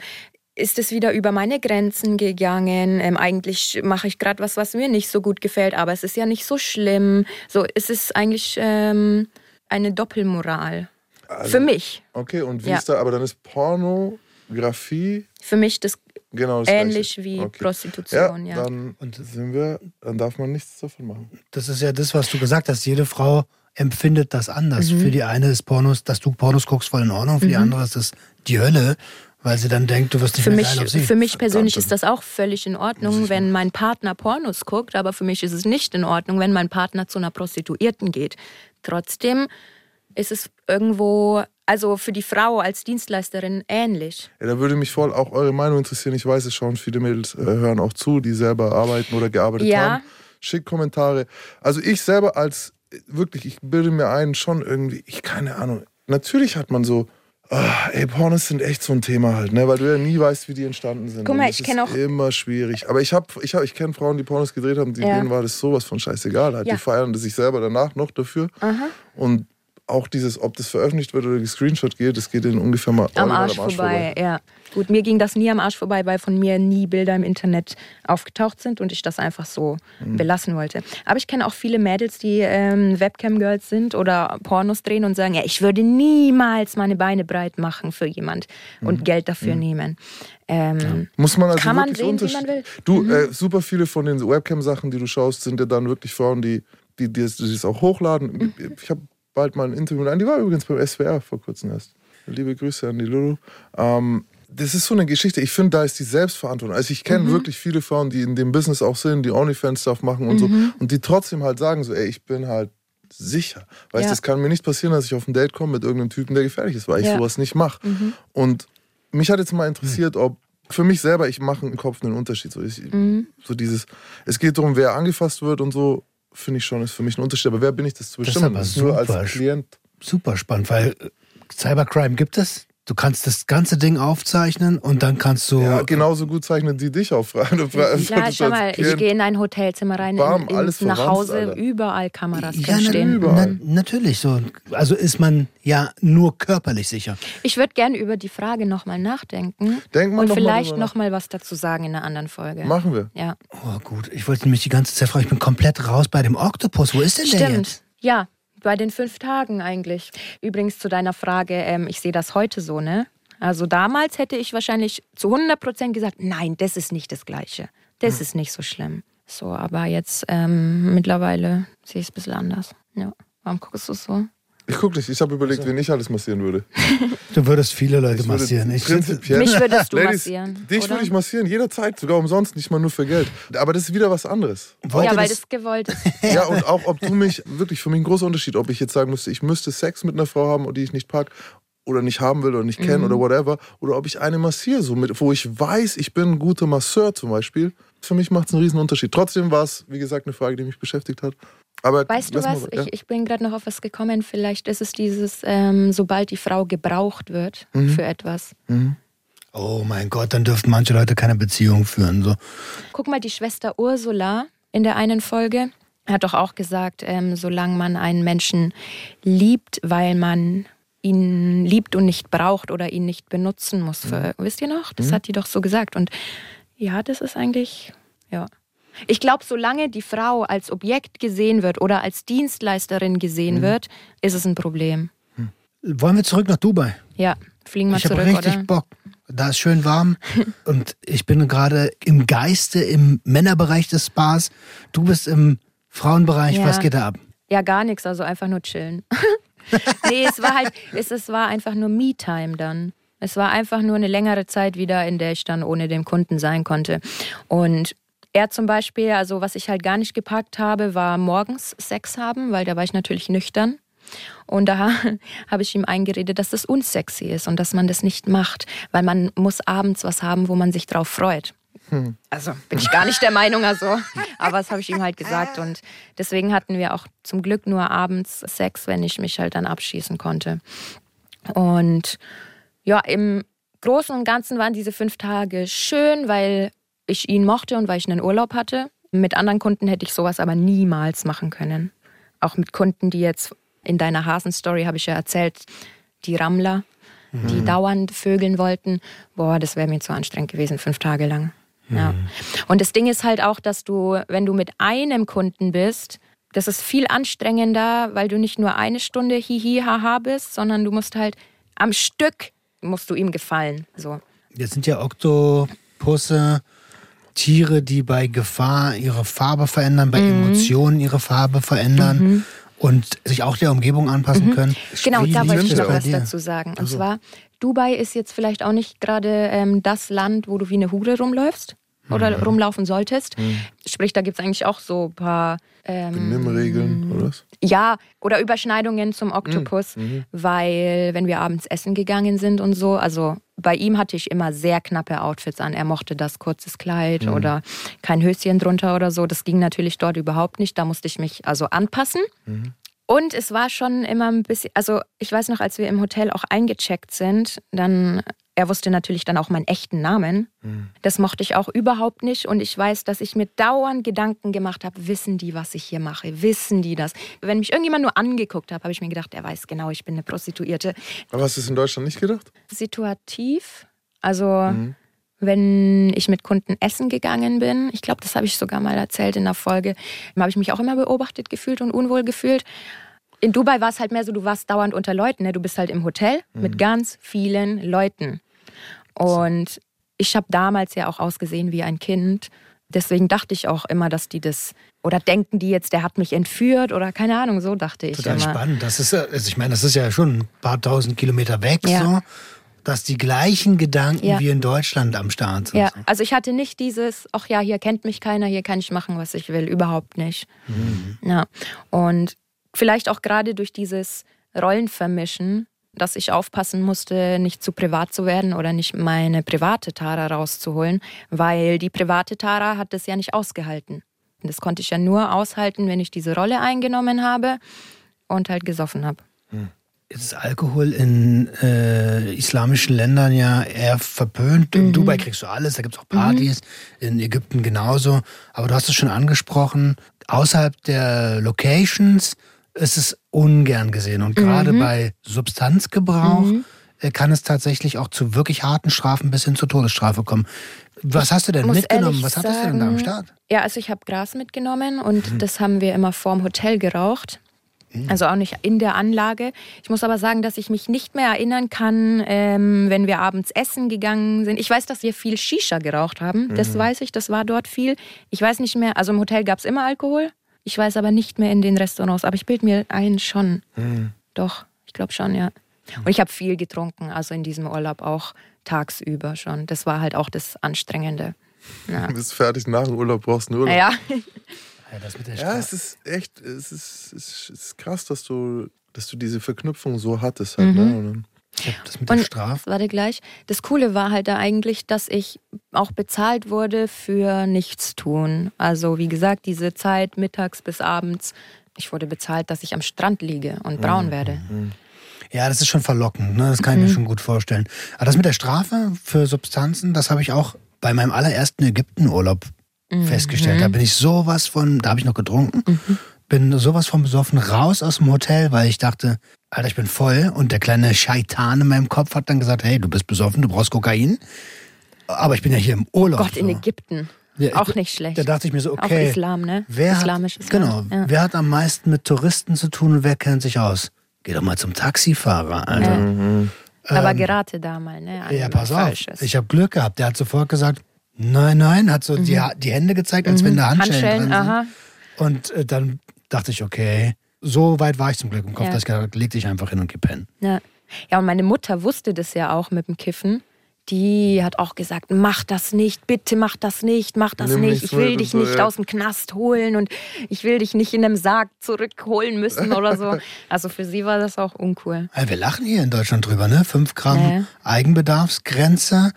Ist es wieder über meine Grenzen gegangen? Ähm, eigentlich mache ich gerade was, was mir nicht so gut gefällt, aber es ist ja nicht so schlimm. So, es ist eigentlich ähm, eine Doppelmoral. Also Für mich. Okay, und wie Ja. ist da, aber dann ist Pornografie Für mich das genau das ähnlich Gleiche. wie okay. Prostitution, ja. Dann sind wir, dann darf man nichts davon machen. Das ist ja das, was du gesagt hast. Jede Frau empfindet das anders. Mhm. Für die eine ist Pornos, dass du Pornos guckst, voll in Ordnung. Für die andere ist das die Hölle, weil sie dann denkt, du wirst nicht Für mehr mich, geil auf sie. für mich persönlich ist das auch völlig in Ordnung, wenn mein Partner Pornos guckt, aber für mich ist es nicht in Ordnung, wenn mein Partner zu einer Prostituierten geht. Trotzdem ist es irgendwo, also für die Frau als Dienstleisterin ähnlich. Ja, da würde mich voll auch eure Meinung interessieren. Ich weiß, es schauen viele Mädels, äh, hören auch zu, die selber arbeiten oder gearbeitet Ja. haben. Schickt Kommentare. Also ich selber als, wirklich, ich bilde mir ein, schon irgendwie, ich keine Ahnung. Natürlich hat man so, ah, ey, Pornos sind echt so ein Thema halt, ne? Weil du ja nie weißt, wie die entstanden sind. Guck mal, ich kenn ist auch- immer schwierig. Aber ich ich hab, ich kenne Frauen, die Pornos gedreht haben, die, Ja. denen war das sowas von scheißegal. Halt. Ja. Die feiern sich selber danach noch dafür. Und auch dieses, ob das veröffentlicht wird oder gescreenshot geht, das geht in ungefähr mal Am original Arsch, vorbei, ja. Gut, mir ging das nie am Arsch vorbei, weil von mir nie Bilder im Internet aufgetaucht sind und ich das einfach so Mhm. belassen wollte. Aber ich kenne auch viele Mädels, die ähm, Webcam-Girls sind oder Pornos drehen und sagen, ja, ich würde niemals meine Beine breit machen für jemand Mhm. und Geld dafür nehmen. Ähm, Muss man also Kann man sehen, wie man will. Du, Mhm. äh, super viele von den Webcam-Sachen, die du schaust, sind ja dann wirklich Frauen, die, die, die, die das auch hochladen. Mhm. Ich habe bald mal ein Interview einer, die war übrigens beim SWR vor kurzem erst. Liebe Grüße an die Lulu. Ähm, das ist so eine Geschichte. Ich finde, da ist die Selbstverantwortung. Also ich Mhm. kenne wirklich viele Frauen, die in dem Business auch sind, die OnlyFans-Stuff machen und Mhm. so. Und die trotzdem halt sagen so, ey, ich bin halt sicher. Weißt du, Ja. es kann mir nicht passieren, dass ich auf ein Date komme mit irgendeinem Typen, der gefährlich ist, weil ich Ja. Mhm. sowas nicht mache. Und mich hat jetzt mal interessiert, ob für mich selber, ich mache im Kopf einen Unterschied. So, ich, Mhm. so dieses, es geht darum, wer angefasst wird und so, finde ich schon, ist für mich ein Unterschied. Aber wer bin ich, das zu Das ist bestimmen? aber Nur super. als Klient. Super spannend, weil Cybercrime gibt es. Du kannst das ganze Ding aufzeichnen und dann kannst du. Ja, genauso gut zeichnen die dich auf. Klar, schau mal, ich gehe in ein Hotelzimmer rein, Bam, in, in, alles nach Hause, Alter. überall Kameras ja, na, stehen. na, natürlich so. Also ist man ja nur körperlich sicher. Ich würde gerne über die Frage nochmal nachdenken Denk mal und noch mal vielleicht nochmal was dazu sagen in einer anderen Folge. Machen wir. Ja, Oh gut, ich wollte nämlich die ganze Zeit fragen, ich bin komplett raus bei dem Oktopus. Wo ist denn der stimmt. jetzt? Ja, bei den fünf Tagen eigentlich. Übrigens zu deiner Frage, ähm, ich sehe das heute so, ne? Also damals hätte ich wahrscheinlich zu 100 Prozent gesagt, nein, das ist nicht das Gleiche. Das Hm. ist nicht so schlimm. So, aber jetzt ähm, mittlerweile sehe ich es ein bisschen anders. Ja. Warum guckst du so? Ich guck nicht, ich habe überlegt, wen ich alles massieren würde. Du würdest viele Leute Ich würde massieren. Ich, prinzipiell, Mich würdest du Ladies, massieren, Dich oder? würde ich massieren, jederzeit, sogar umsonst, nicht mal nur für Geld. Aber das ist wieder was anderes. wollte ja, weil das, das gewollt ist. Ja, und auch, ob du mich, wirklich für mich ein großer Unterschied, ob ich jetzt sagen müsste, ich müsste Sex mit einer Frau haben, die ich nicht pack oder nicht haben will oder nicht kenne Mhm. oder whatever, oder ob ich eine massiere, so mit, wo ich weiß, ich bin ein guter Masseur zum Beispiel. Für mich macht es einen riesen Unterschied. Trotzdem war es, wie gesagt, eine Frage, die mich beschäftigt hat. Aber Weißt du was? mal- ja. Ich, ich bin gerade noch auf was gekommen. Vielleicht ist es dieses, ähm, sobald die Frau gebraucht wird Mhm. für etwas. Oh mein Gott, dann dürften manche Leute keine Beziehung führen. So. Guck mal, die Schwester Ursula in der einen Folge hat doch auch gesagt, ähm, solange man einen Menschen liebt, weil man ihn liebt und nicht braucht oder ihn nicht benutzen muss. Für, Wisst ihr noch? Das hat die doch so gesagt. Und ja, das ist eigentlich, ja. Ich glaube, solange die Frau als Objekt gesehen wird oder als Dienstleisterin gesehen wird, ist es ein Problem. Wollen wir zurück nach Dubai? Ja, fliegen wir Ich habe zurück, richtig oder? Bock. Da ist schön warm und ich bin gerade im Geiste im Männerbereich des Spas. Du bist im Frauenbereich. Ja. Was geht da ab? Ja, gar nichts, also einfach nur chillen. nee, es war halt, es, es war einfach nur Me-Time dann. Es war einfach nur eine längere Zeit wieder, in der ich dann ohne den Kunden sein konnte. Und er zum Beispiel, also was ich halt gar nicht gepackt habe, war morgens Sex haben, weil da war ich natürlich nüchtern. Und da habe ich ihm eingeredet, dass das unsexy ist und dass man das nicht macht, weil man muss abends was haben, wo man sich drauf freut. Also bin ich gar nicht der Meinung, also. Aber das habe ich ihm halt gesagt. Und deswegen hatten wir auch zum Glück nur abends Sex, wenn ich mich halt dann abschießen konnte. Und ja, im Großen und Ganzen waren diese fünf Tage schön, weil ich ihn mochte und weil ich einen Urlaub hatte. Mit anderen Kunden hätte ich sowas aber niemals machen können. Auch mit Kunden, die jetzt in deiner Hasen-Story habe ich ja erzählt, die Rammler, die dauernd vögeln wollten. Boah, das wäre mir zu anstrengend gewesen, fünf Tage lang. Ja. Und das Ding ist halt auch, dass du, wenn du mit einem Kunden bist, das ist viel anstrengender, weil du nicht nur eine Stunde hihi haha bist, sondern du musst halt am Stück musst du ihm gefallen. So. Jetzt sind ja Oktopusse Tiere, die bei Gefahr ihre Farbe verändern, Mhm. bei Emotionen ihre Farbe verändern und sich auch der Umgebung anpassen können. Genau, Wie da wollte ich noch was dir? dazu sagen. Und zwar, Dubai ist jetzt vielleicht auch nicht gerade ähm, das Land, wo du wie eine Hure rumläufst oder rumlaufen solltest. Sprich, da gibt es eigentlich auch so ein paar ähm, Benimmregeln oder was? Ja, oder Überschneidungen zum Oktopus, weil wenn wir abends essen gegangen sind und so, also bei ihm hatte ich immer sehr knappe Outfits an. Er mochte das kurzes Kleid oder kein Höschen drunter oder so. Das ging natürlich dort überhaupt nicht. Da musste ich mich also anpassen. Und es war schon immer ein bisschen, also ich weiß noch, als wir im Hotel auch eingecheckt sind, dann, er wusste natürlich dann auch meinen echten Namen. Das mochte ich auch überhaupt nicht. Und ich weiß, dass ich mir dauernd Gedanken gemacht habe, wissen die, was ich hier mache? Wissen die das? Wenn mich irgendjemand nur angeguckt hat, habe ich mir gedacht, er weiß genau, ich bin eine Prostituierte. Aber hast du es in Deutschland nicht gedacht? Situativ, also wenn ich mit Kunden essen gegangen bin, ich glaube, das habe ich sogar mal erzählt in der Folge, habe ich mich auch immer beobachtet gefühlt und unwohl gefühlt. In Dubai war es halt mehr so, du warst dauernd unter Leuten. Ne? Du bist halt im Hotel mit ganz vielen Leuten. Und ich habe damals ja auch ausgesehen wie ein Kind. Deswegen dachte ich auch immer, dass die das, oder denken die jetzt, der hat mich entführt oder keine Ahnung, so dachte ich Total immer. spannend. Das ist, ja- also ich meine, das ist ja schon ein paar tausend Kilometer weg, Ja. so, dass die gleichen Gedanken Ja. wie in Deutschland am Start sind. Ja, also ich hatte nicht dieses, ach ja, hier kennt mich keiner, hier kann ich machen, was ich will, überhaupt nicht. Ja. Und vielleicht auch gerade durch dieses Rollenvermischen, dass ich aufpassen musste, nicht zu privat zu werden oder nicht meine private Tara rauszuholen, weil die private Tara hat das ja nicht ausgehalten. Das konnte ich ja nur aushalten, wenn ich diese Rolle eingenommen habe und halt gesoffen habe. Jetzt ist Alkohol in äh, islamischen Ländern ja eher verpönt. Mhm. In Dubai kriegst du alles, da gibt es auch Partys, in Ägypten genauso. Aber du hast es schon angesprochen, außerhalb der Locations ist es ungern gesehen. Und gerade Mhm. bei Substanzgebrauch äh, kann es tatsächlich auch zu wirklich harten Strafen bis hin zur Todesstrafe kommen. Was hast du denn mitgenommen? Was hattest du denn da am sagen, Start? Ja, also ich habe Gras mitgenommen und das haben wir immer vorm Hotel geraucht. Also auch nicht in der Anlage. Ich muss aber sagen, dass ich mich nicht mehr erinnern kann, ähm, wenn wir abends essen gegangen sind. Ich weiß, dass wir viel Shisha geraucht haben. Das weiß ich, das war dort viel. Ich weiß nicht mehr, also im Hotel gab es immer Alkohol. Ich weiß aber nicht mehr in den Restaurants. Aber ich bild mir ein schon. Doch, ich glaube schon, ja. Und ich habe viel getrunken, also in diesem Urlaub auch tagsüber schon. Das war halt auch das Anstrengende. Ja. Du bist fertig nach dem Urlaub, brauchst einen Urlaub. Ja, das mit der Ja, Strafe. es ist echt, es ist, es ist, krass, dass du, dass du diese Verknüpfung so hattest halt, ne? Mhm. Und dann, Ich hab das mit der Und Strafe. warte gleich. Das Coole war halt da eigentlich, dass ich auch bezahlt wurde für Nichtstun. Also wie gesagt, diese Zeit mittags bis abends. Ich wurde bezahlt, dass ich am Strand liege und braun Mhm. werde. Ja, das ist schon verlockend, ne? das kann ich Mhm. mir schon gut vorstellen. Aber das mit der Strafe für Substanzen, das habe ich auch bei meinem allerersten Ägyptenurlaub Mhm. festgestellt. Da bin ich sowas von, da habe ich noch getrunken, bin sowas von besoffen raus aus dem Hotel, weil ich dachte, Alter, ich bin voll. Und der kleine Scheitan in meinem Kopf hat dann gesagt, hey, du bist besoffen, du brauchst Kokain. Aber ich bin ja hier im Urlaub. Gott, in so. Ägypten. Ja, auch ich- nicht schlecht. Da dachte ich mir so, Auch okay. Islam, ne? Wer Islamisches hat, genau. Ja. wer hat am meisten mit Touristen zu tun und wer kennt sich aus? Geh doch mal zum Taxifahrer, Alter. Aber gerate da mal, ne? an Ähm, Ja, pass auf. Falsches. Ich habe Glück gehabt. Der hat sofort gesagt, nein, nein, hat so die, die Hände gezeigt, als wenn da Handschellen, Mhm. Handschellen, drin sind. aha. Und äh, dann dachte ich, okay, so weit war ich zum Glück im Kopf, Ja. dass ich gedacht habe, leg dich einfach hin und geh pennen. Ja. ja, und meine Mutter wusste das ja auch mit dem Kiffen. Die hat auch gesagt, mach das nicht, bitte mach das nicht, mach das Nimm nicht. Ich will dich so, nicht ja. aus dem Knast holen und ich will dich nicht in einem Sarg zurückholen müssen oder so. Also für sie war das auch uncool. Ja, wir lachen hier in Deutschland drüber, ne? Fünf Gramm. Eigenbedarfsgrenze,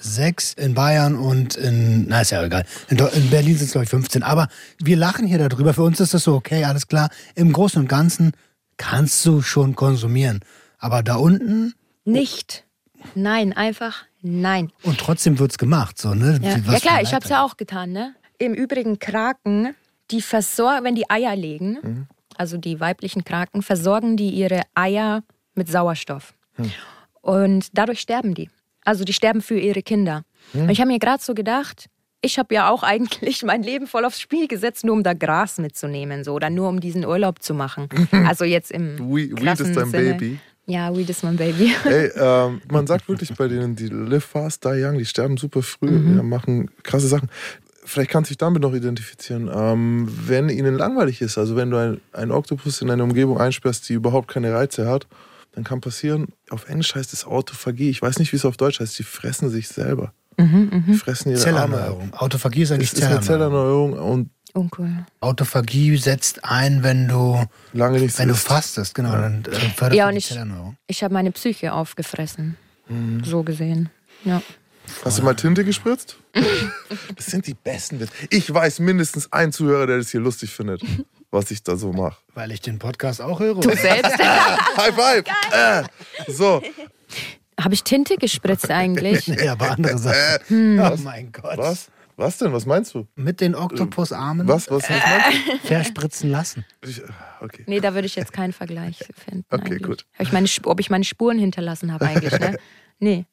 sechs in Bayern und in, na ist ja egal, in, in Berlin sind es glaube ich 15. Aber wir lachen hier darüber. Für uns ist das so, okay, alles klar. Im Großen und Ganzen kannst du schon konsumieren. Aber da unten Nicht. Nein, einfach nein. und trotzdem wird's gemacht, so, ne? Ja, ja klar, ich habe es ja auch getan. Ne? Im Übrigen Kraken, die versorgen, wenn die Eier legen, also die weiblichen Kraken, versorgen die ihre Eier mit Sauerstoff. Und dadurch sterben die. Also die sterben für ihre Kinder. Und ich habe mir gerade so gedacht, ich habe ja auch eigentlich mein Leben voll aufs Spiel gesetzt, nur um da Gras mitzunehmen, so oder nur um diesen Urlaub zu machen. Also jetzt im Weed- ist dein Sinne. Baby. Ja, Weed ist mein Baby. Ey, ähm, man sagt wirklich bei denen, die live fast, die young, die sterben super früh, Mhm. ja, machen krasse Sachen. Vielleicht kannst du dich damit noch identifizieren. Ähm, wenn ihnen langweilig ist, also wenn du ein- einen Oktopus in eine Umgebung einsperrst, die überhaupt keine Reize hat, dann kann passieren, auf Englisch heißt es Autophagie. Ich weiß nicht, wie es auf Deutsch heißt. Die fressen sich selber. Mhm, Die fressen ihre. Zellerneuerung. Autophagie ist eigentlich Es ist eine Zellerneuerung. Zellerneuerung und Uncool. Autophagie setzt ein, wenn du, lange nichts wenn du isst. fastest, genau. Dann äh, fördert Ja, und die ich- Zellerneuerung. Ich habe meine Psyche aufgefressen. So gesehen. Ja. Hast du mal Tinte gespritzt? Das sind die besten Witze. Ich weiß mindestens einen Zuhörer, der das hier lustig findet, was ich da so mache. Weil ich den Podcast auch höre. Du selbst. High five! Äh, so, Habe ich Tinte gespritzt eigentlich? Nee, aber andere Sachen. Oh mein Gott. was? Was denn? Was meinst du? Mit den Oktopusarmen Was? Was, was meinst verspritzen lassen. du? Ich, okay. Nee, da würde ich jetzt keinen Vergleich finden. Okay, eigentlich. gut. Hab ich meine, ob ich meine Spuren hinterlassen habe eigentlich, ne? Nee.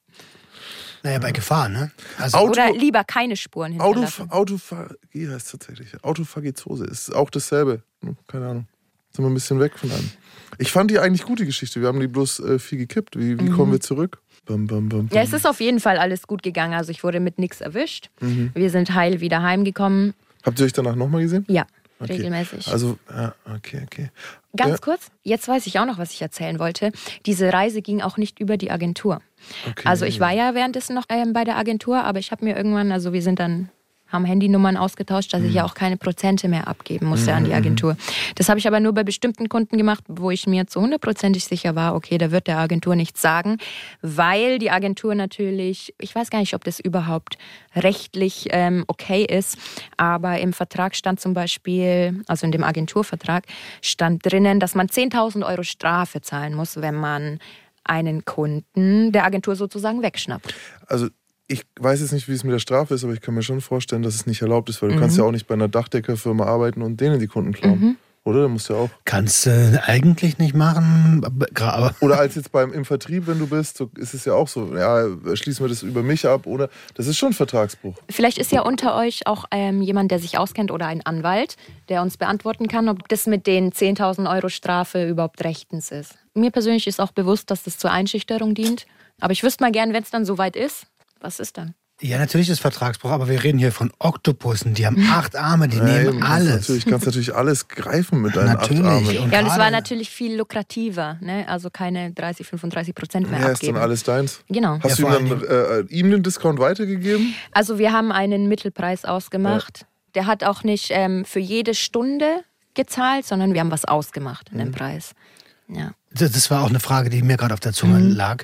Naja, bei Gefahr, ne? Also, Auto- Oder lieber keine Spuren Auto, hinterlassen. Autophagie heißt tatsächlich. Autophagizose ist auch dasselbe. Keine Ahnung. Sind wir ein bisschen weg von einem. Ich fand die eigentlich gute Geschichte. Wir haben die bloß äh, viel gekippt. Wie, wie kommen wir zurück? Bam, bam, bam. Mhm. Ja, es ist auf jeden Fall alles gut gegangen. Also ich wurde mit nichts erwischt. Mhm. Wir sind heil wieder heimgekommen. Habt ihr euch danach nochmal gesehen? Ja, Okay. regelmäßig. Also, ja, okay, okay. Ganz ja, kurz, jetzt weiß ich auch noch, was ich erzählen wollte. Diese Reise ging auch nicht über die Agentur. okay. Also ich war ja währenddessen noch ähm, bei der Agentur, aber ich habe mir irgendwann, also wir sind dann haben Handynummern ausgetauscht, dass ich ja auch keine Prozente mehr abgeben musste an die Agentur. Das habe ich aber nur bei bestimmten Kunden gemacht, wo ich mir zu hundertprozentig sicher war, okay, da wird der Agentur nichts sagen, weil die Agentur natürlich, ich weiß gar nicht, ob das überhaupt rechtlich ähm, okay ist, aber im Vertrag stand zum Beispiel, also in dem Agenturvertrag, stand drinnen, dass man 10.000 Euro Strafe zahlen muss, wenn man einen Kunden der Agentur sozusagen wegschnappt. Also ich weiß jetzt nicht, wie es mit der Strafe ist, aber ich kann mir schon vorstellen, dass es nicht erlaubt ist, weil du Mhm. kannst ja auch nicht bei einer Dachdeckerfirma arbeiten und denen die Kunden klauen. Oder? Du musst ja auch. kannst du eigentlich nicht machen. aber- Aber Oder als jetzt beim im Vertrieb, wenn du bist, so ist es ja auch so, ja, schließen wir das über mich ab oder das ist schon Vertragsbruch. Vielleicht ist ja unter euch auch ähm, jemand, der sich auskennt oder ein Anwalt, der uns beantworten kann, ob das mit den 10.000 Euro Strafe überhaupt rechtens ist. Mir persönlich ist auch bewusst, dass das zur Einschüchterung dient. Aber ich wüsste mal gern, wenn es dann soweit ist, was ist dann? ja, natürlich ist Vertragsbruch, aber wir reden hier von Oktopussen. Die haben acht Arme, die Ja, nehmen eben, kannst alles. Natürlich, kannst natürlich alles greifen mit deinen Natürlich. acht Armen. Und Ja, und es war natürlich viel lukrativer, ne? also keine 30, 35 Prozent mehr Ja, ist abgeben. dann alles deins. Genau. Hast Ja, du ihm dann äh, ihm den Discount weitergegeben? Also wir haben einen Mittelpreis ausgemacht. Der hat auch nicht ähm, für jede Stunde gezahlt, sondern wir haben was ausgemacht in dem Preis. Ja. Das das war auch eine Frage, die mir gerade auf der Zunge Mhm. lag.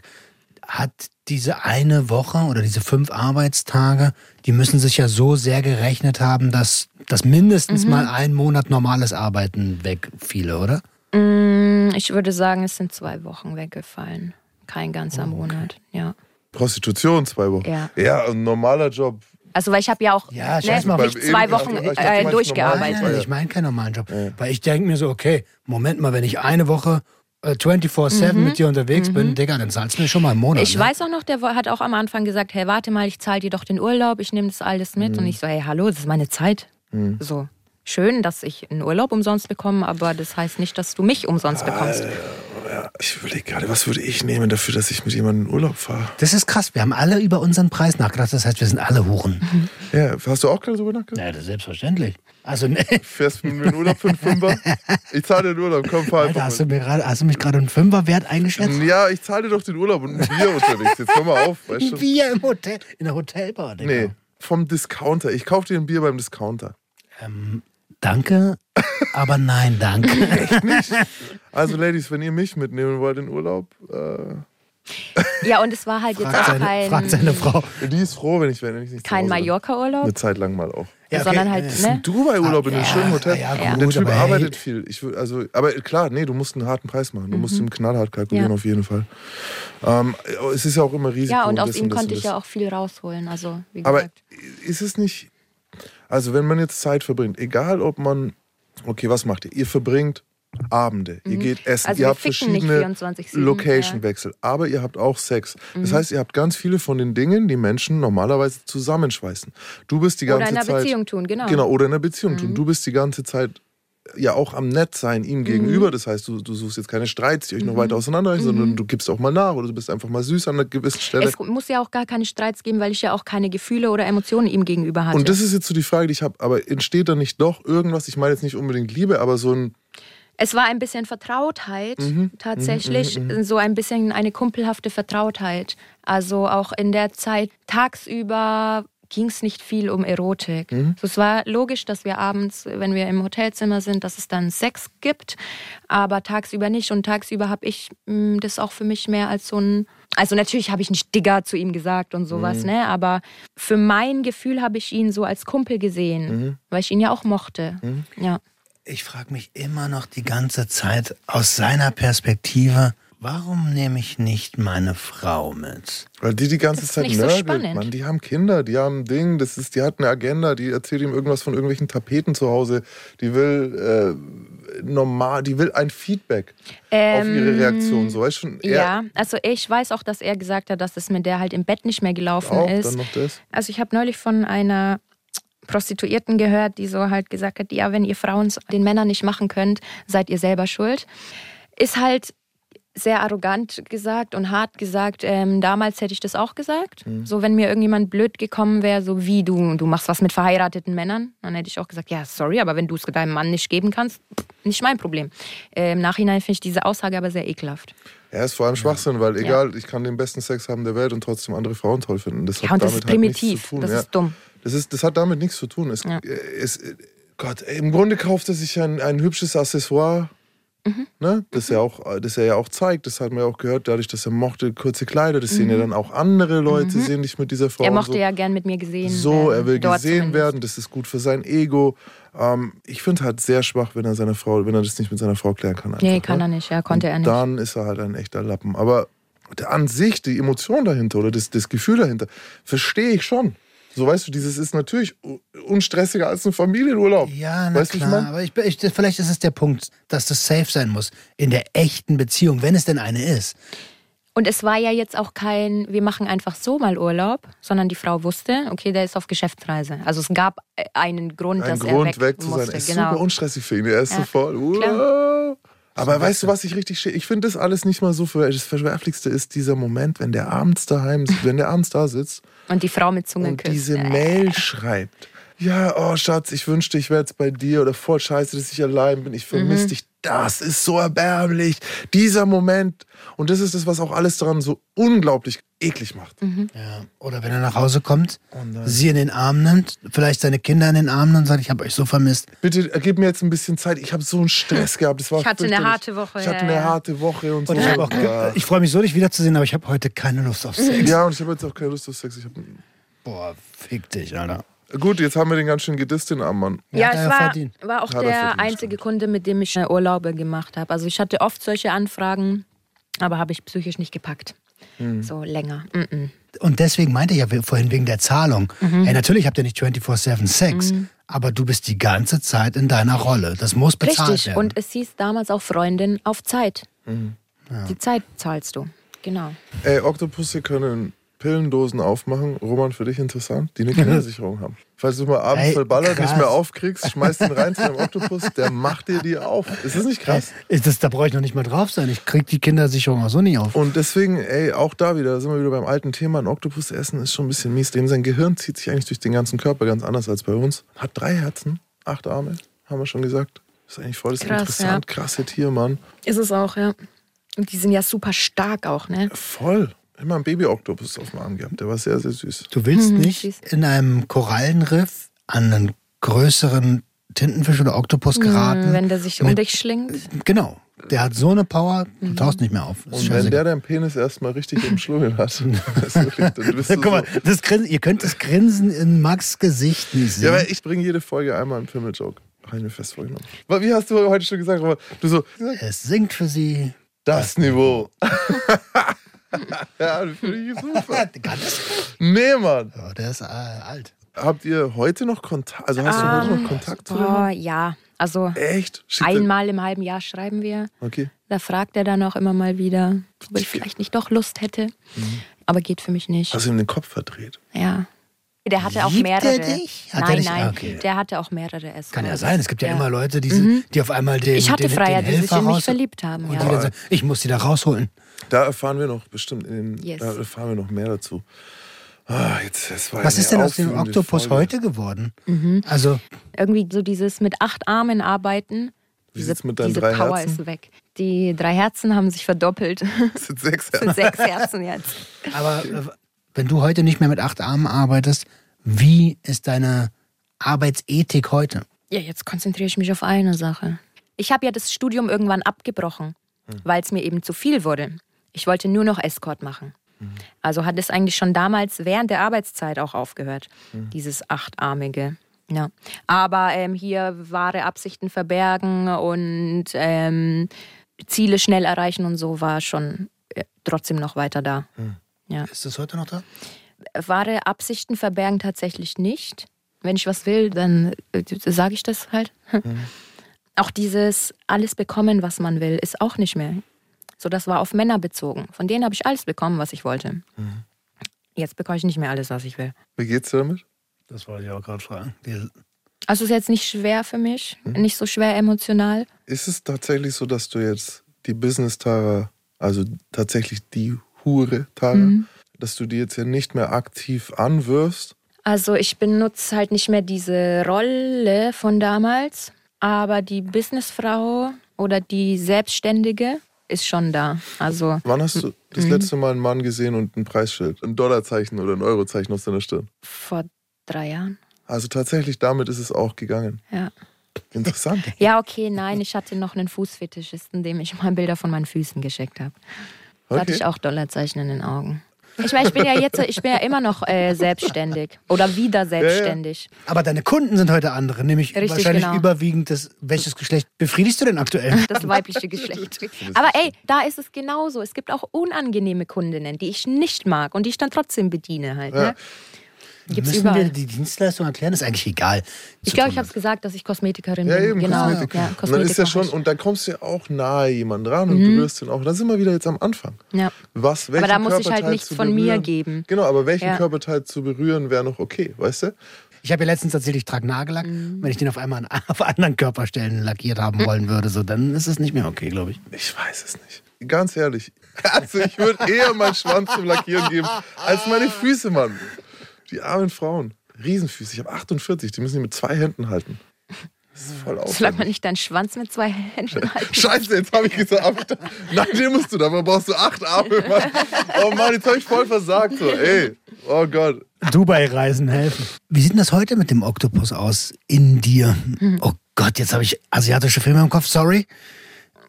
Hat diese eine Woche oder diese fünf Arbeitstage, die müssen sich ja so sehr gerechnet haben, dass, Mhm. mindestens mal ein Monat normales Arbeiten wegfiele, oder? Mm, Ich würde sagen, es sind zwei Wochen weggefallen. Kein Oh, ganzer Monat, ja. Prostitution zwei Wochen. Ja. ja ein normaler Job. Also, weil ich habe ja auch Ja, ne, mal. nicht zwei Wochen ich dachte, du äh, durchgearbeitet. normal. Nein, ich meine keinen normalen Job. Weil ich denke mir so, okay, Moment mal, wenn ich eine Woche äh, 24-7 mit dir unterwegs bin, Digga, dann zahlst du mir schon mal einen Monat. Mhm. Ich ne? weiß auch noch, der hat auch am Anfang gesagt, hey, warte mal, ich zahle dir doch den Urlaub, ich nehme das alles mit. Mhm. Und ich so, hey, hallo, das ist meine Zeit. So, schön, dass ich einen Urlaub umsonst bekomme, aber das heißt nicht, dass du mich umsonst bekommst. Ja, ich überlege gerade, was würde ich nehmen dafür, dass ich mit jemandem in Urlaub fahre? Das ist krass. Wir haben alle über unseren Preis nachgedacht. Das heißt, wir sind alle Huren. Mhm. Ja, hast du auch gerade drüber nachgedacht? Ja, das ist selbstverständlich. Also, ne, Fährst mit mir in Urlaub für einen Fünfer? Ich zahle den Urlaub, komm, fahr Alter, einfach hast du, mir gerade, hast du mich gerade einen Fünferwert eingeschätzt? Ja, ich zahle dir doch den Urlaub und ein Bier unterwegs. Jetzt hör mal auf, weißt Ein du? Bier im Hotel, in der Hotelbar, Digga. Nee, vom Discounter. Ich kaufe dir ein Bier beim Discounter. Danke, aber nein, danke. Also, Ladies, wenn ihr mich mitnehmen wollt in Urlaub, äh, Ja, und es war halt jetzt Fragt auch seine, fragt seine kein, Frau. die ist froh, wenn ich, wenn ich nicht kein. Mallorca-Urlaub, Eine Zeit lang mal auch. Ja, okay. sondern halt, Das Das ist ne? ein Dubai-Urlaub in einem Ja, schönen Hotel. ja, Ja. Der gut, Typ aber hey, arbeitet viel. Ich, also, aber klar, nee, du musst einen harten Preis machen. Du musst ihm knallhart kalkulieren, Ja. auf jeden Fall. Ähm, es ist ja auch immer Risiko. Ja, und aus das ihm konnte ich ja auch viel rausholen. Also, wie Aber gesagt. ist es nicht. Also, wenn man jetzt Zeit verbringt, egal ob man. Okay, was macht ihr? Ihr verbringt Abende, ihr geht essen, Also ihr habt verschiedene 24/7, Location-Wechsel, aber ihr habt auch Sex. Das Mhm. heißt, ihr habt ganz viele von den Dingen, die Menschen normalerweise zusammenschweißen. Du bist die Oder ganze in einer Zeit. Beziehung tun, genau. Genau, oder in einer Beziehung tun. Du bist die ganze Zeit ja auch am Nett sein ihm gegenüber. Das heißt, du, du suchst jetzt keine Streits, die euch noch weiter auseinanderreißen, sondern du gibst auch mal nach oder du bist einfach mal süß an einer gewissen Stelle. Es muss ja auch gar keine Streits geben, weil ich ja auch keine Gefühle oder Emotionen ihm gegenüber hatte. Und das ist jetzt so die Frage, die ich habe. Aber entsteht da nicht doch irgendwas? Ich meine jetzt nicht unbedingt Liebe, aber so ein. Es war ein bisschen Vertrautheit, Mhm. tatsächlich, so ein bisschen eine kumpelhafte Vertrautheit. Also auch in der Zeit tagsüber ging es nicht viel um Erotik. Mhm. So, es war logisch, dass wir abends, wenn wir im Hotelzimmer sind, dass es dann Sex gibt, aber tagsüber nicht. Und tagsüber habe ich mh, das auch für mich mehr als so ein also natürlich habe ich nicht Digger zu ihm gesagt und sowas, Mhm. ne? Aber für mein Gefühl habe ich ihn so als Kumpel gesehen, Mhm. weil ich ihn ja auch mochte. Ja. Ich frage mich immer noch die ganze Zeit aus seiner Perspektive, warum nehme ich nicht meine Frau mit? Weil die die ganze Zeit nicht so spannend. Mann, die haben Kinder, die haben ein Ding, das ist, die hat eine Agenda, die erzählt ihm irgendwas von irgendwelchen Tapeten zu Hause. Die will äh, normal, die will ein Feedback auf ihre Reaktion. So, weißt schon, er Ähm, Ja, also ich weiß auch, dass er gesagt hat, dass es mit der halt im Bett nicht mehr gelaufen auch, ist. dann noch das. Also ich habe neulich von einer Prostituierten gehört, die so halt gesagt hat, ja, wenn ihr Frauen es den Männern nicht machen könnt, seid ihr selber schuld. Ist halt sehr arrogant gesagt und hart gesagt. Ähm, damals hätte ich das auch gesagt. Mhm. So, wenn mir irgendjemand blöd gekommen wäre, so wie du, du machst was mit verheirateten Männern, dann hätte ich auch gesagt, ja, sorry, aber wenn du es deinem Mann nicht geben kannst, nicht mein Problem. Äh, Im Nachhinein finde ich diese Aussage aber sehr ekelhaft. Ja, ist vor allem Schwachsinn, weil egal, ich kann den besten Sex haben der Welt und trotzdem andere Frauen toll finden. Das Ja, hat und das damit ist halt primitiv. zu tun. Das ja. ist dumm. Das, ist, das hat damit nichts zu tun. Es, Ja. äh, es, äh, Gott, im Grunde kauft er sich ein, ein hübsches Accessoire, Mhm. ne? das, er auch, das er ja auch zeigt. Das hat man ja auch gehört, dadurch, dass er mochte kurze Kleider. Das Mhm. sehen ja dann auch andere Leute, sehen dich mit dieser Frau. Er und mochte so. ja gern mit mir gesehen So, werden. er will Dort gesehen zumindest. werden, das ist gut für sein Ego. Ähm, ich finde halt sehr schwach, wenn er seine Frau, wenn er das nicht mit seiner Frau klären kann. Einfach, Nee, kann ne? er nicht, ja, konnte er nicht. Dann ist er halt ein echter Lappen. Aber der- an sich, die Emotion dahinter oder das, das Gefühl dahinter, verstehe ich schon. So weißt du, dieses ist natürlich unstressiger als ein Familienurlaub. Ja, na weißt du, was ich klar, mein? aber ich, ich, vielleicht ist es der Punkt, dass das safe sein muss in der echten Beziehung, wenn es denn eine ist. Und es war ja jetzt auch kein, wir machen einfach so mal Urlaub, sondern die Frau wusste, okay, der ist auf Geschäftsreise. Also es gab äh, einen Grund, Ein dass Grund, er weg, weg zu musste. sein. Ist genau. super unstressig für ihn. Er ist Ja, sofort. klar. Wow. Aber weißt du, was ich richtig schä- Ich finde das alles nicht mal so für. Das Verwerflichste ist dieser Moment, wenn der abends daheim, wenn der abends da sitzt Und die Frau mit Zunge und küsst. diese Äh. Mail schreibt. Ja, oh Schatz, ich wünschte, ich wäre jetzt bei dir oder voll scheiße, dass ich allein bin. Ich vermisse dich das ist so erbärmlich. Dieser Moment. Und das ist das, was auch alles daran so unglaublich eklig macht. Ja. Oder wenn er nach Hause kommt, sie in den Arm nimmt, vielleicht seine Kinder in den Arm nimmt und sagt, ich habe euch so vermisst. Bitte äh, gib mir jetzt ein bisschen Zeit. Ich habe so einen Stress gehabt. Das war Ich hatte eine harte Woche, Ich hatte ja, eine ja. harte Woche und so. Und ich, hab auch, Ja. ich freue mich so, dich wiederzusehen, aber ich habe heute keine Lust auf Sex. ja, und ich habe jetzt auch keine Lust auf Sex. Ich hab, Boah, fick dich, Alter. Gut, jetzt haben wir den ganz schön gedisst, den armen Mann. Ja, Hat er es war, verdient. war auch Hat er der einzige Kunde, mit dem ich äh, Urlaube gemacht habe. Also ich hatte oft solche Anfragen, aber habe ich psychisch nicht gepackt. Hm. So länger. Mm -mm. Und deswegen meinte ich ja vorhin wegen der Zahlung. Mhm. Ey, natürlich habt ihr nicht 24-7 Sex, aber du bist die ganze Zeit in deiner Rolle. Das muss bezahlt Richtig. werden. Und es hieß damals auch Freundin auf Zeit. Mhm. Die Zeit zahlst du. Genau. Ey, Oktopusse können Pillendosen aufmachen. Roman, für dich interessant, die eine Kindersicherung haben. Falls du mal abends Ey, verballert, krass. nicht mehr aufkriegst, schmeißt ihn rein zu einem Oktopus, der macht dir die auf. Ist das nicht krass? ist das, da brauche ich noch nicht mal drauf sein. Ich krieg die Kindersicherung auch so nicht auf. Und deswegen, ey, auch da wieder, da sind wir wieder beim alten Thema, ein Oktopus essen ist schon ein bisschen mies. Dem sein Gehirn zieht sich eigentlich durch den ganzen Körper ganz anders als bei uns. Hat drei Herzen, acht Arme, haben wir schon gesagt. ist eigentlich voll das Krass, interessant, krasse Tier, Mann. Ist es auch, ja. Und die sind ja super stark auch, ne? Voll. Immer ein Baby-Oktopus auf dem Arm gehabt. Der war sehr, sehr süß. Du willst Mhm, nicht süß. in einem Korallenriff an einen größeren Tintenfisch oder Oktopus geraten. Hm, Wenn der sich um dich schlingt. Genau. Der hat so eine Power, du tauchst nicht mehr auf. Das Und wenn der deinen Penis erstmal richtig umschlungen hat, das ist wirklich, dann bist du Guck mal, so. das Grinsen, ihr könnt das Grinsen in Max Gesicht nicht sehen. Ja, aber ich bringe jede Folge einmal einen Pimmel-Joke. Habe ich mir fest vorgenommen. Aber Wie hast du heute schon gesagt? Du so, es singt für sie. das Niveau. ja, das finde ich super. Ganz- Nee, Mann. Ja, der ist äh, alt. Habt ihr heute noch Kontakt? Also hast du Ah. heute noch Kontakt zu? Oh, ja. Also Echt? Schickt einmal im halben Jahr schreiben wir. Okay. Da fragt er dann auch immer mal wieder, ob ich vielleicht nicht doch Lust hätte. Mhm. Aber geht für mich nicht. Hast du ihm den Kopf verdreht? Ja. Der hatte auch Liebt mehrere. er dich? Hat er nein, dich- nein. Okay. Der hatte auch mehrere Escorts. Kann ja sein. Es gibt ja, Ja. immer Leute, die, sind, die auf einmal den, Ich hatte den, Freier, den die sich in mich verliebt haben. Und Ja. sagen, ich muss die da rausholen. Da erfahren wir noch bestimmt in den, Yes. da erfahren wir noch mehr dazu. Ah, jetzt, das war Was ist denn aus dem Oktopus Folge. heute geworden? Mhm. Also, Irgendwie so dieses mit acht Armen arbeiten. Wie Diese, mit deinen diese drei Power Herzen? ist weg. Die drei Herzen haben sich verdoppelt. Das sind sechs Das sind sechs Herzen jetzt. aber äh, wenn du heute nicht mehr mit acht Armen arbeitest, wie ist deine Arbeitsethik heute? Ja, jetzt konzentriere ich mich auf eine Sache. Ich habe ja das Studium irgendwann abgebrochen, weil es mir eben zu viel wurde. Ich wollte nur noch Escort machen. Also hat es eigentlich schon damals während der Arbeitszeit auch aufgehört, dieses achtarmige. Ja. Aber ähm, hier wahre Absichten verbergen und ähm, Ziele schnell erreichen und so war schon äh, trotzdem noch weiter da. Ja. Ist das heute noch da? Wahre Absichten verbergen tatsächlich nicht. Wenn ich was will, dann äh, sage ich das halt. Auch dieses alles bekommen, was man will, ist auch nicht mehr. So, das war auf Männer bezogen. Von denen habe ich alles bekommen, was ich wollte. Jetzt bekomme ich nicht mehr alles, was ich will. Wie geht's dir damit? Das wollte ich auch gerade fragen. Die- Also ist jetzt nicht schwer für mich, nicht so schwer emotional. Ist es tatsächlich so, dass du jetzt die Business-Tara, also tatsächlich die Hure Tara, Mhm. dass du die jetzt ja nicht mehr aktiv anwirfst? Also ich benutze halt nicht mehr diese Rolle von damals, aber die Businessfrau oder die Selbstständige ist schon da. Also Wann hast du das letzte Mal einen Mann gesehen und ein Preisschild, ein Dollarzeichen oder ein Eurozeichen auf seiner Stirn? vor drei Jahren. Also tatsächlich, damit ist es auch gegangen. Ja. Interessant. Ja, okay, nein, ich hatte noch einen Fußfetischisten, dem ich mal Bilder von meinen Füßen geschickt habe. Da hatte Okay. ich auch Dollarzeichen in den Augen. Ich meine, ich bin ja jetzt, ich bin ja immer noch äh, selbstständig oder wieder selbstständig. Aber deine Kunden sind heute andere, nämlich Richtig, wahrscheinlich genau. überwiegend das. Welches Geschlecht befriedigst du denn aktuell? Das weibliche Geschlecht. Aber ey, da ist es genauso. Es gibt auch unangenehme Kundinnen, die ich nicht mag und die ich dann trotzdem bediene halt. Ne? Gibt's Müssen überall. wir die Dienstleistung erklären? ist eigentlich egal. Ich glaube, ich habe es gesagt, dass ich Kosmetikerin Ja, bin. eben, genau. Kosmetik. Ja, und Kosmetik dann ist ja schon, ich. Mhm. und dann kommst du ja auch nahe jemand dran und berührst ihn auch. Da sind wir wieder jetzt am Anfang. Ja. Was, welchen da muss ich halt nichts von mir geben. Genau, aber welchen Ja. Körperteil zu berühren wäre noch okay, weißt du? Ich habe ja letztens erzählt, ich trage Nagellack. Mhm. Wenn ich den auf einmal an, auf anderen Körperstellen lackiert haben wollen würde, so, dann ist es nicht mehr okay, glaube ich. Ich weiß es nicht. Ganz ehrlich. Also ich würde eher meinen Schwanz zum Lackieren geben, als meine Füße, Mann. Die armen Frauen. Riesenfüße. Ich habe 48, die müssen die mit zwei Händen halten. Das ist voll Solange man aufwendig. nicht deinen Schwanz mit zwei Händen halten. Scheiße, jetzt habe ich gesagt, nach dem musst du, dafür brauchst du acht Arme. Mann. Oh Mann, jetzt habe ich voll versagt. So, ey, oh Gott. Dubai-Reisen helfen. Wie sieht denn das heute mit dem Oktopus aus in dir? Oh Gott, jetzt habe ich asiatische Filme im Kopf, sorry.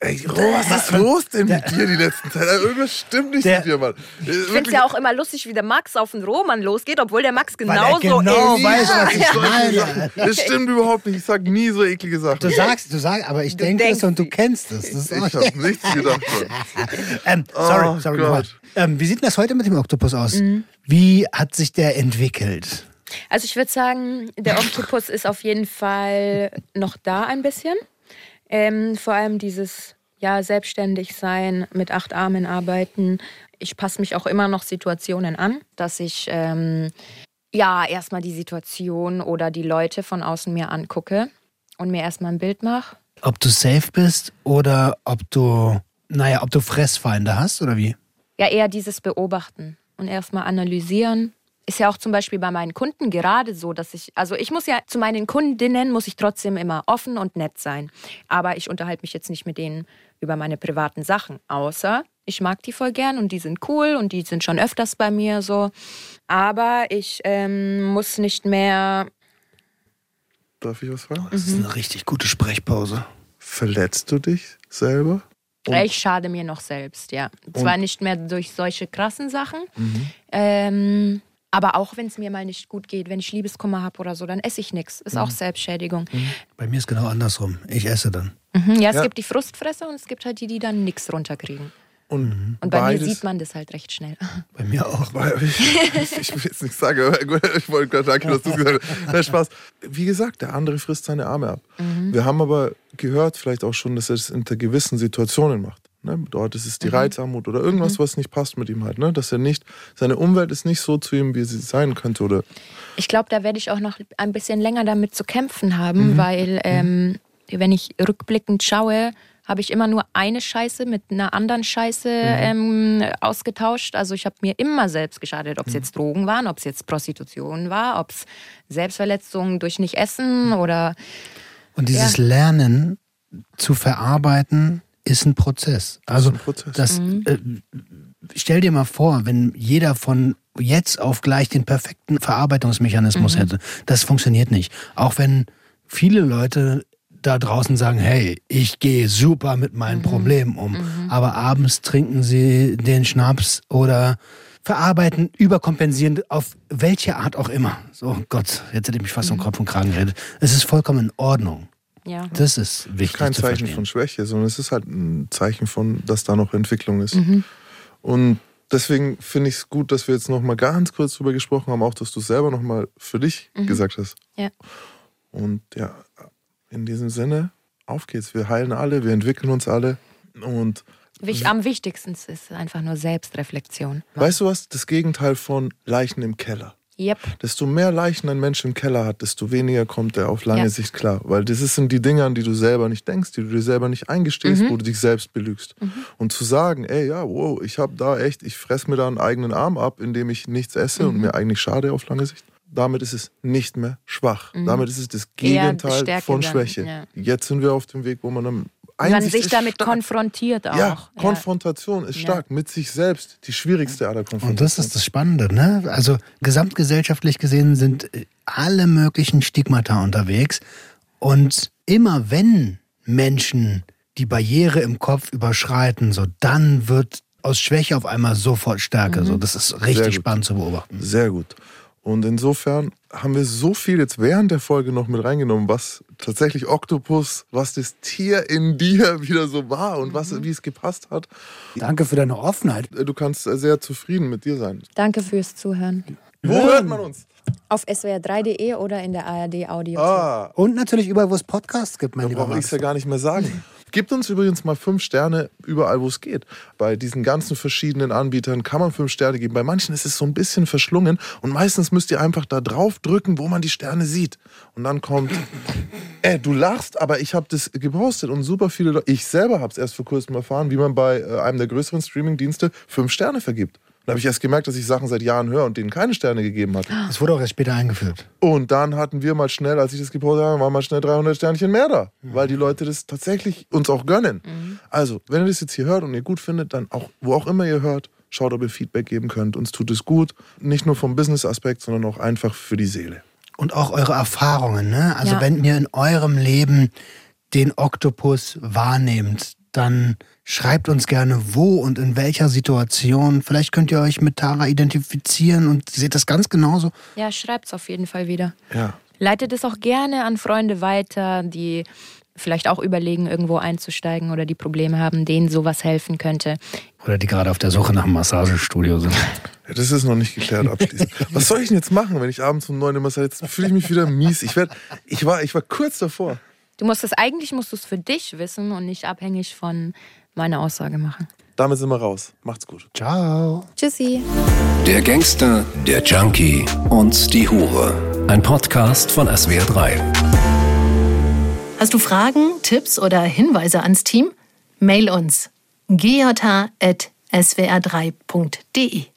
Ey, Ro, was ist los denn mit dir die letzten Zeit? Irgendwas stimmt nicht mit dir, Mann. Ich finde es ja auch immer lustig, wie der Max auf den Roman losgeht, obwohl der Max Weil genauso genau ist. weiß, was ich meine. Das stimmt überhaupt nicht. Ich sag nie so eklige Sachen. Du sagst, du sagst, aber ich denke es und du kennst es. Das ist Ich habe nichts gedacht. Ähm, sorry, Oh sorry. Gott. nochmal. Ähm, wie sieht denn das heute mit dem Oktopus aus? Mhm. Wie hat sich der entwickelt? Also ich würde sagen, der Oktopus ist auf jeden Fall noch da ein bisschen. Ähm, vor allem dieses ja, selbstständig sein, mit acht Armen arbeiten. Ich passe mich auch immer noch Situationen an, dass ich ähm, ja erstmal die Situation oder die Leute von außen mir angucke und mir erstmal ein Bild mache. Ob du safe bist oder ob du, naja, ob du Fressfeinde hast oder wie? Ja, eher dieses Beobachten und erstmal analysieren. Ist ja auch zum Beispiel bei meinen Kunden gerade so, dass ich, also ich muss ja zu meinen Kundinnen muss ich trotzdem immer offen und nett sein. Aber ich unterhalte mich jetzt nicht mit denen über meine privaten Sachen, außer ich mag die voll gern und die sind cool und die sind schon öfters bei mir so. Aber ich ähm, muss nicht mehr Darf ich was fragen? Das ist eine richtig gute Sprechpause. Verletzt du dich selber? Und- Ich schade mir noch selbst, ja. Zwar nicht mehr durch solche krassen Sachen, ähm, aber auch wenn es mir mal nicht gut geht, wenn ich Liebeskummer habe oder so, dann esse ich nichts. Ist auch Selbstschädigung. Bei mir ist genau andersrum. Ich esse dann. Mhm, ja, es Ja. gibt die Frustfresser und es gibt halt die, die dann nichts runterkriegen. Und, Und bei beides, mir sieht man das halt recht schnell. Bei mir auch. Weil Ich, ich will jetzt nicht sagen, aber gut, ich wollte gerade danke, dass du es gesagt hast. Na, Spaß. Wie gesagt, der andere frisst seine Arme ab. Wir haben aber gehört, vielleicht auch schon, dass er es in gewissen Situationen macht. Ne? Dort ist es die Reizarmut oder irgendwas, was nicht passt mit ihm halt. Ne? Dass er nicht, seine Umwelt ist nicht so zu ihm, wie sie sein könnte. Oder Ich glaube, da werde ich auch noch ein bisschen länger damit zu kämpfen haben, weil ähm, wenn ich rückblickend schaue, habe ich immer nur eine Scheiße mit einer anderen Scheiße ähm, ausgetauscht. Also ich habe mir immer selbst geschadet, ob es jetzt Drogen waren, ob es jetzt Prostitution war, ob es Selbstverletzungen durch nicht essen oder Und dieses Lernen zu verarbeiten ist ein Prozess. Also ein Prozess. das äh, stell dir mal vor, wenn jeder von jetzt auf gleich den perfekten Verarbeitungsmechanismus hätte. Das funktioniert nicht. Auch wenn viele Leute da draußen sagen, hey, ich gehe super mit meinen Problemen um, aber abends trinken sie den Schnaps oder verarbeiten, überkompensieren, auf welche Art auch immer. So, Gott, jetzt hätte ich mich fast um Kopf und Kragen geredet. Es ist vollkommen in Ordnung. Ja. Das ist wichtig kein zu Zeichen verstehen. von Schwäche, sondern es ist halt ein Zeichen von, dass da noch Entwicklung ist. Mhm. Und deswegen finde ich es gut, dass wir jetzt noch mal ganz kurz drüber gesprochen haben, auch dass du es selber noch mal für dich gesagt hast. Mhm. Ja. Und ja, in diesem Sinne, auf geht's. Wir heilen alle, wir entwickeln uns alle. Und Wich, am wichtigsten ist einfach nur Selbstreflexion. weißt du was? Das Gegenteil von Leichen im Keller. Yep. Desto mehr Leichen ein Mensch im Keller hat, desto weniger kommt er auf lange Ja. Sicht klar. Weil das sind die Dinge, an die du selber nicht denkst, die du dir selber nicht eingestehst, Mhm. wo du dich selbst belügst. Und zu sagen, ey, ja, wow, ich habe da echt, ich fress mir da einen eigenen Arm ab, indem ich nichts esse Mhm. und mir eigentlich schade auf lange Sicht. Damit ist es nicht mehr schwach. Damit ist es das Mhm. Gegenteil von dann, Schwäche. ja. Jetzt sind wir auf dem Weg, wo man dann Man Einsicht sich ist damit stark. konfrontiert auch. Ja, Konfrontation ist Ja. stark mit sich selbst. Die schwierigste aller Konfrontationen. Und das ist das Spannende, ne? Also gesamtgesellschaftlich gesehen sind äh, alle möglichen Stigmata unterwegs. Und immer wenn Menschen die Barriere im Kopf überschreiten, so dann wird aus Schwäche auf einmal sofort Stärke. So, das ist Sehr richtig spannend zu beobachten. Sehr gut. Und insofern haben wir so viel jetzt während der Folge noch mit reingenommen, was tatsächlich Oktopus, was das Tier in dir wieder so war und was, wie es gepasst hat. Danke für deine Offenheit. Du kannst sehr zufrieden mit dir sein. Danke fürs Zuhören. Wo hört man uns? Auf swr3.de oder in der ARD Audio. Ah, Und natürlich überall, wo es Podcasts gibt, mein da lieber brauche ich es ja gar nicht mehr sagen. Gibt uns übrigens mal fünf Sterne überall, wo es geht. Bei diesen ganzen verschiedenen Anbietern kann man fünf Sterne geben. Bei manchen ist es so ein bisschen verschlungen und meistens müsst ihr einfach da drauf drücken, wo man die Sterne sieht. Und dann kommt, ey, du lachst, aber ich habe das gepostet und super viele Leute, ich selber habe es erst vor kurzem erfahren, wie man bei äh, einem der größeren Streamingdienste fünf Sterne vergibt. Da habe ich erst gemerkt, dass ich Sachen seit Jahren höre und denen keine Sterne gegeben hatte. Das wurde auch erst später eingeführt. Und dann hatten wir mal schnell, als ich das gepostet habe, waren mal schnell 300 Sternchen mehr da, weil die Leute das tatsächlich uns auch gönnen. Also, wenn ihr das jetzt hier hört und ihr gut findet, dann auch, wo auch immer ihr hört, schaut, ob ihr Feedback geben könnt. Uns tut es gut, nicht nur vom Business-Aspekt, sondern auch einfach für die Seele. Und auch eure Erfahrungen, ne? Also Ja. wenn ihr in eurem Leben den Oktopus wahrnehmt, dann schreibt uns gerne wo und in welcher Situation. Vielleicht könnt ihr euch mit Tara identifizieren und seht das ganz genauso. Ja, schreibt's auf jeden Fall wieder. Ja. Leitet es auch gerne an Freunde weiter, die vielleicht auch überlegen, irgendwo einzusteigen oder die Probleme haben, denen sowas helfen könnte. Oder die gerade auf der Suche nach einem Massagestudio sind. Ja, das ist noch nicht geklärt abschließend. Was soll ich denn jetzt machen, wenn ich abends um neun immer sage, jetzt fühle ich mich wieder mies. Ich, werd, ich, war, ich war kurz davor. Du musst es eigentlich musst du es für dich wissen und nicht abhängig von meiner Aussage machen. Damit sind wir raus. Macht's gut. Ciao. Tschüssi. Der Gangster, der Junkie und die Hure. Ein Podcast von SWR3. Hast du Fragen, Tipps oder Hinweise ans Team? Mail uns gj.swr3.de.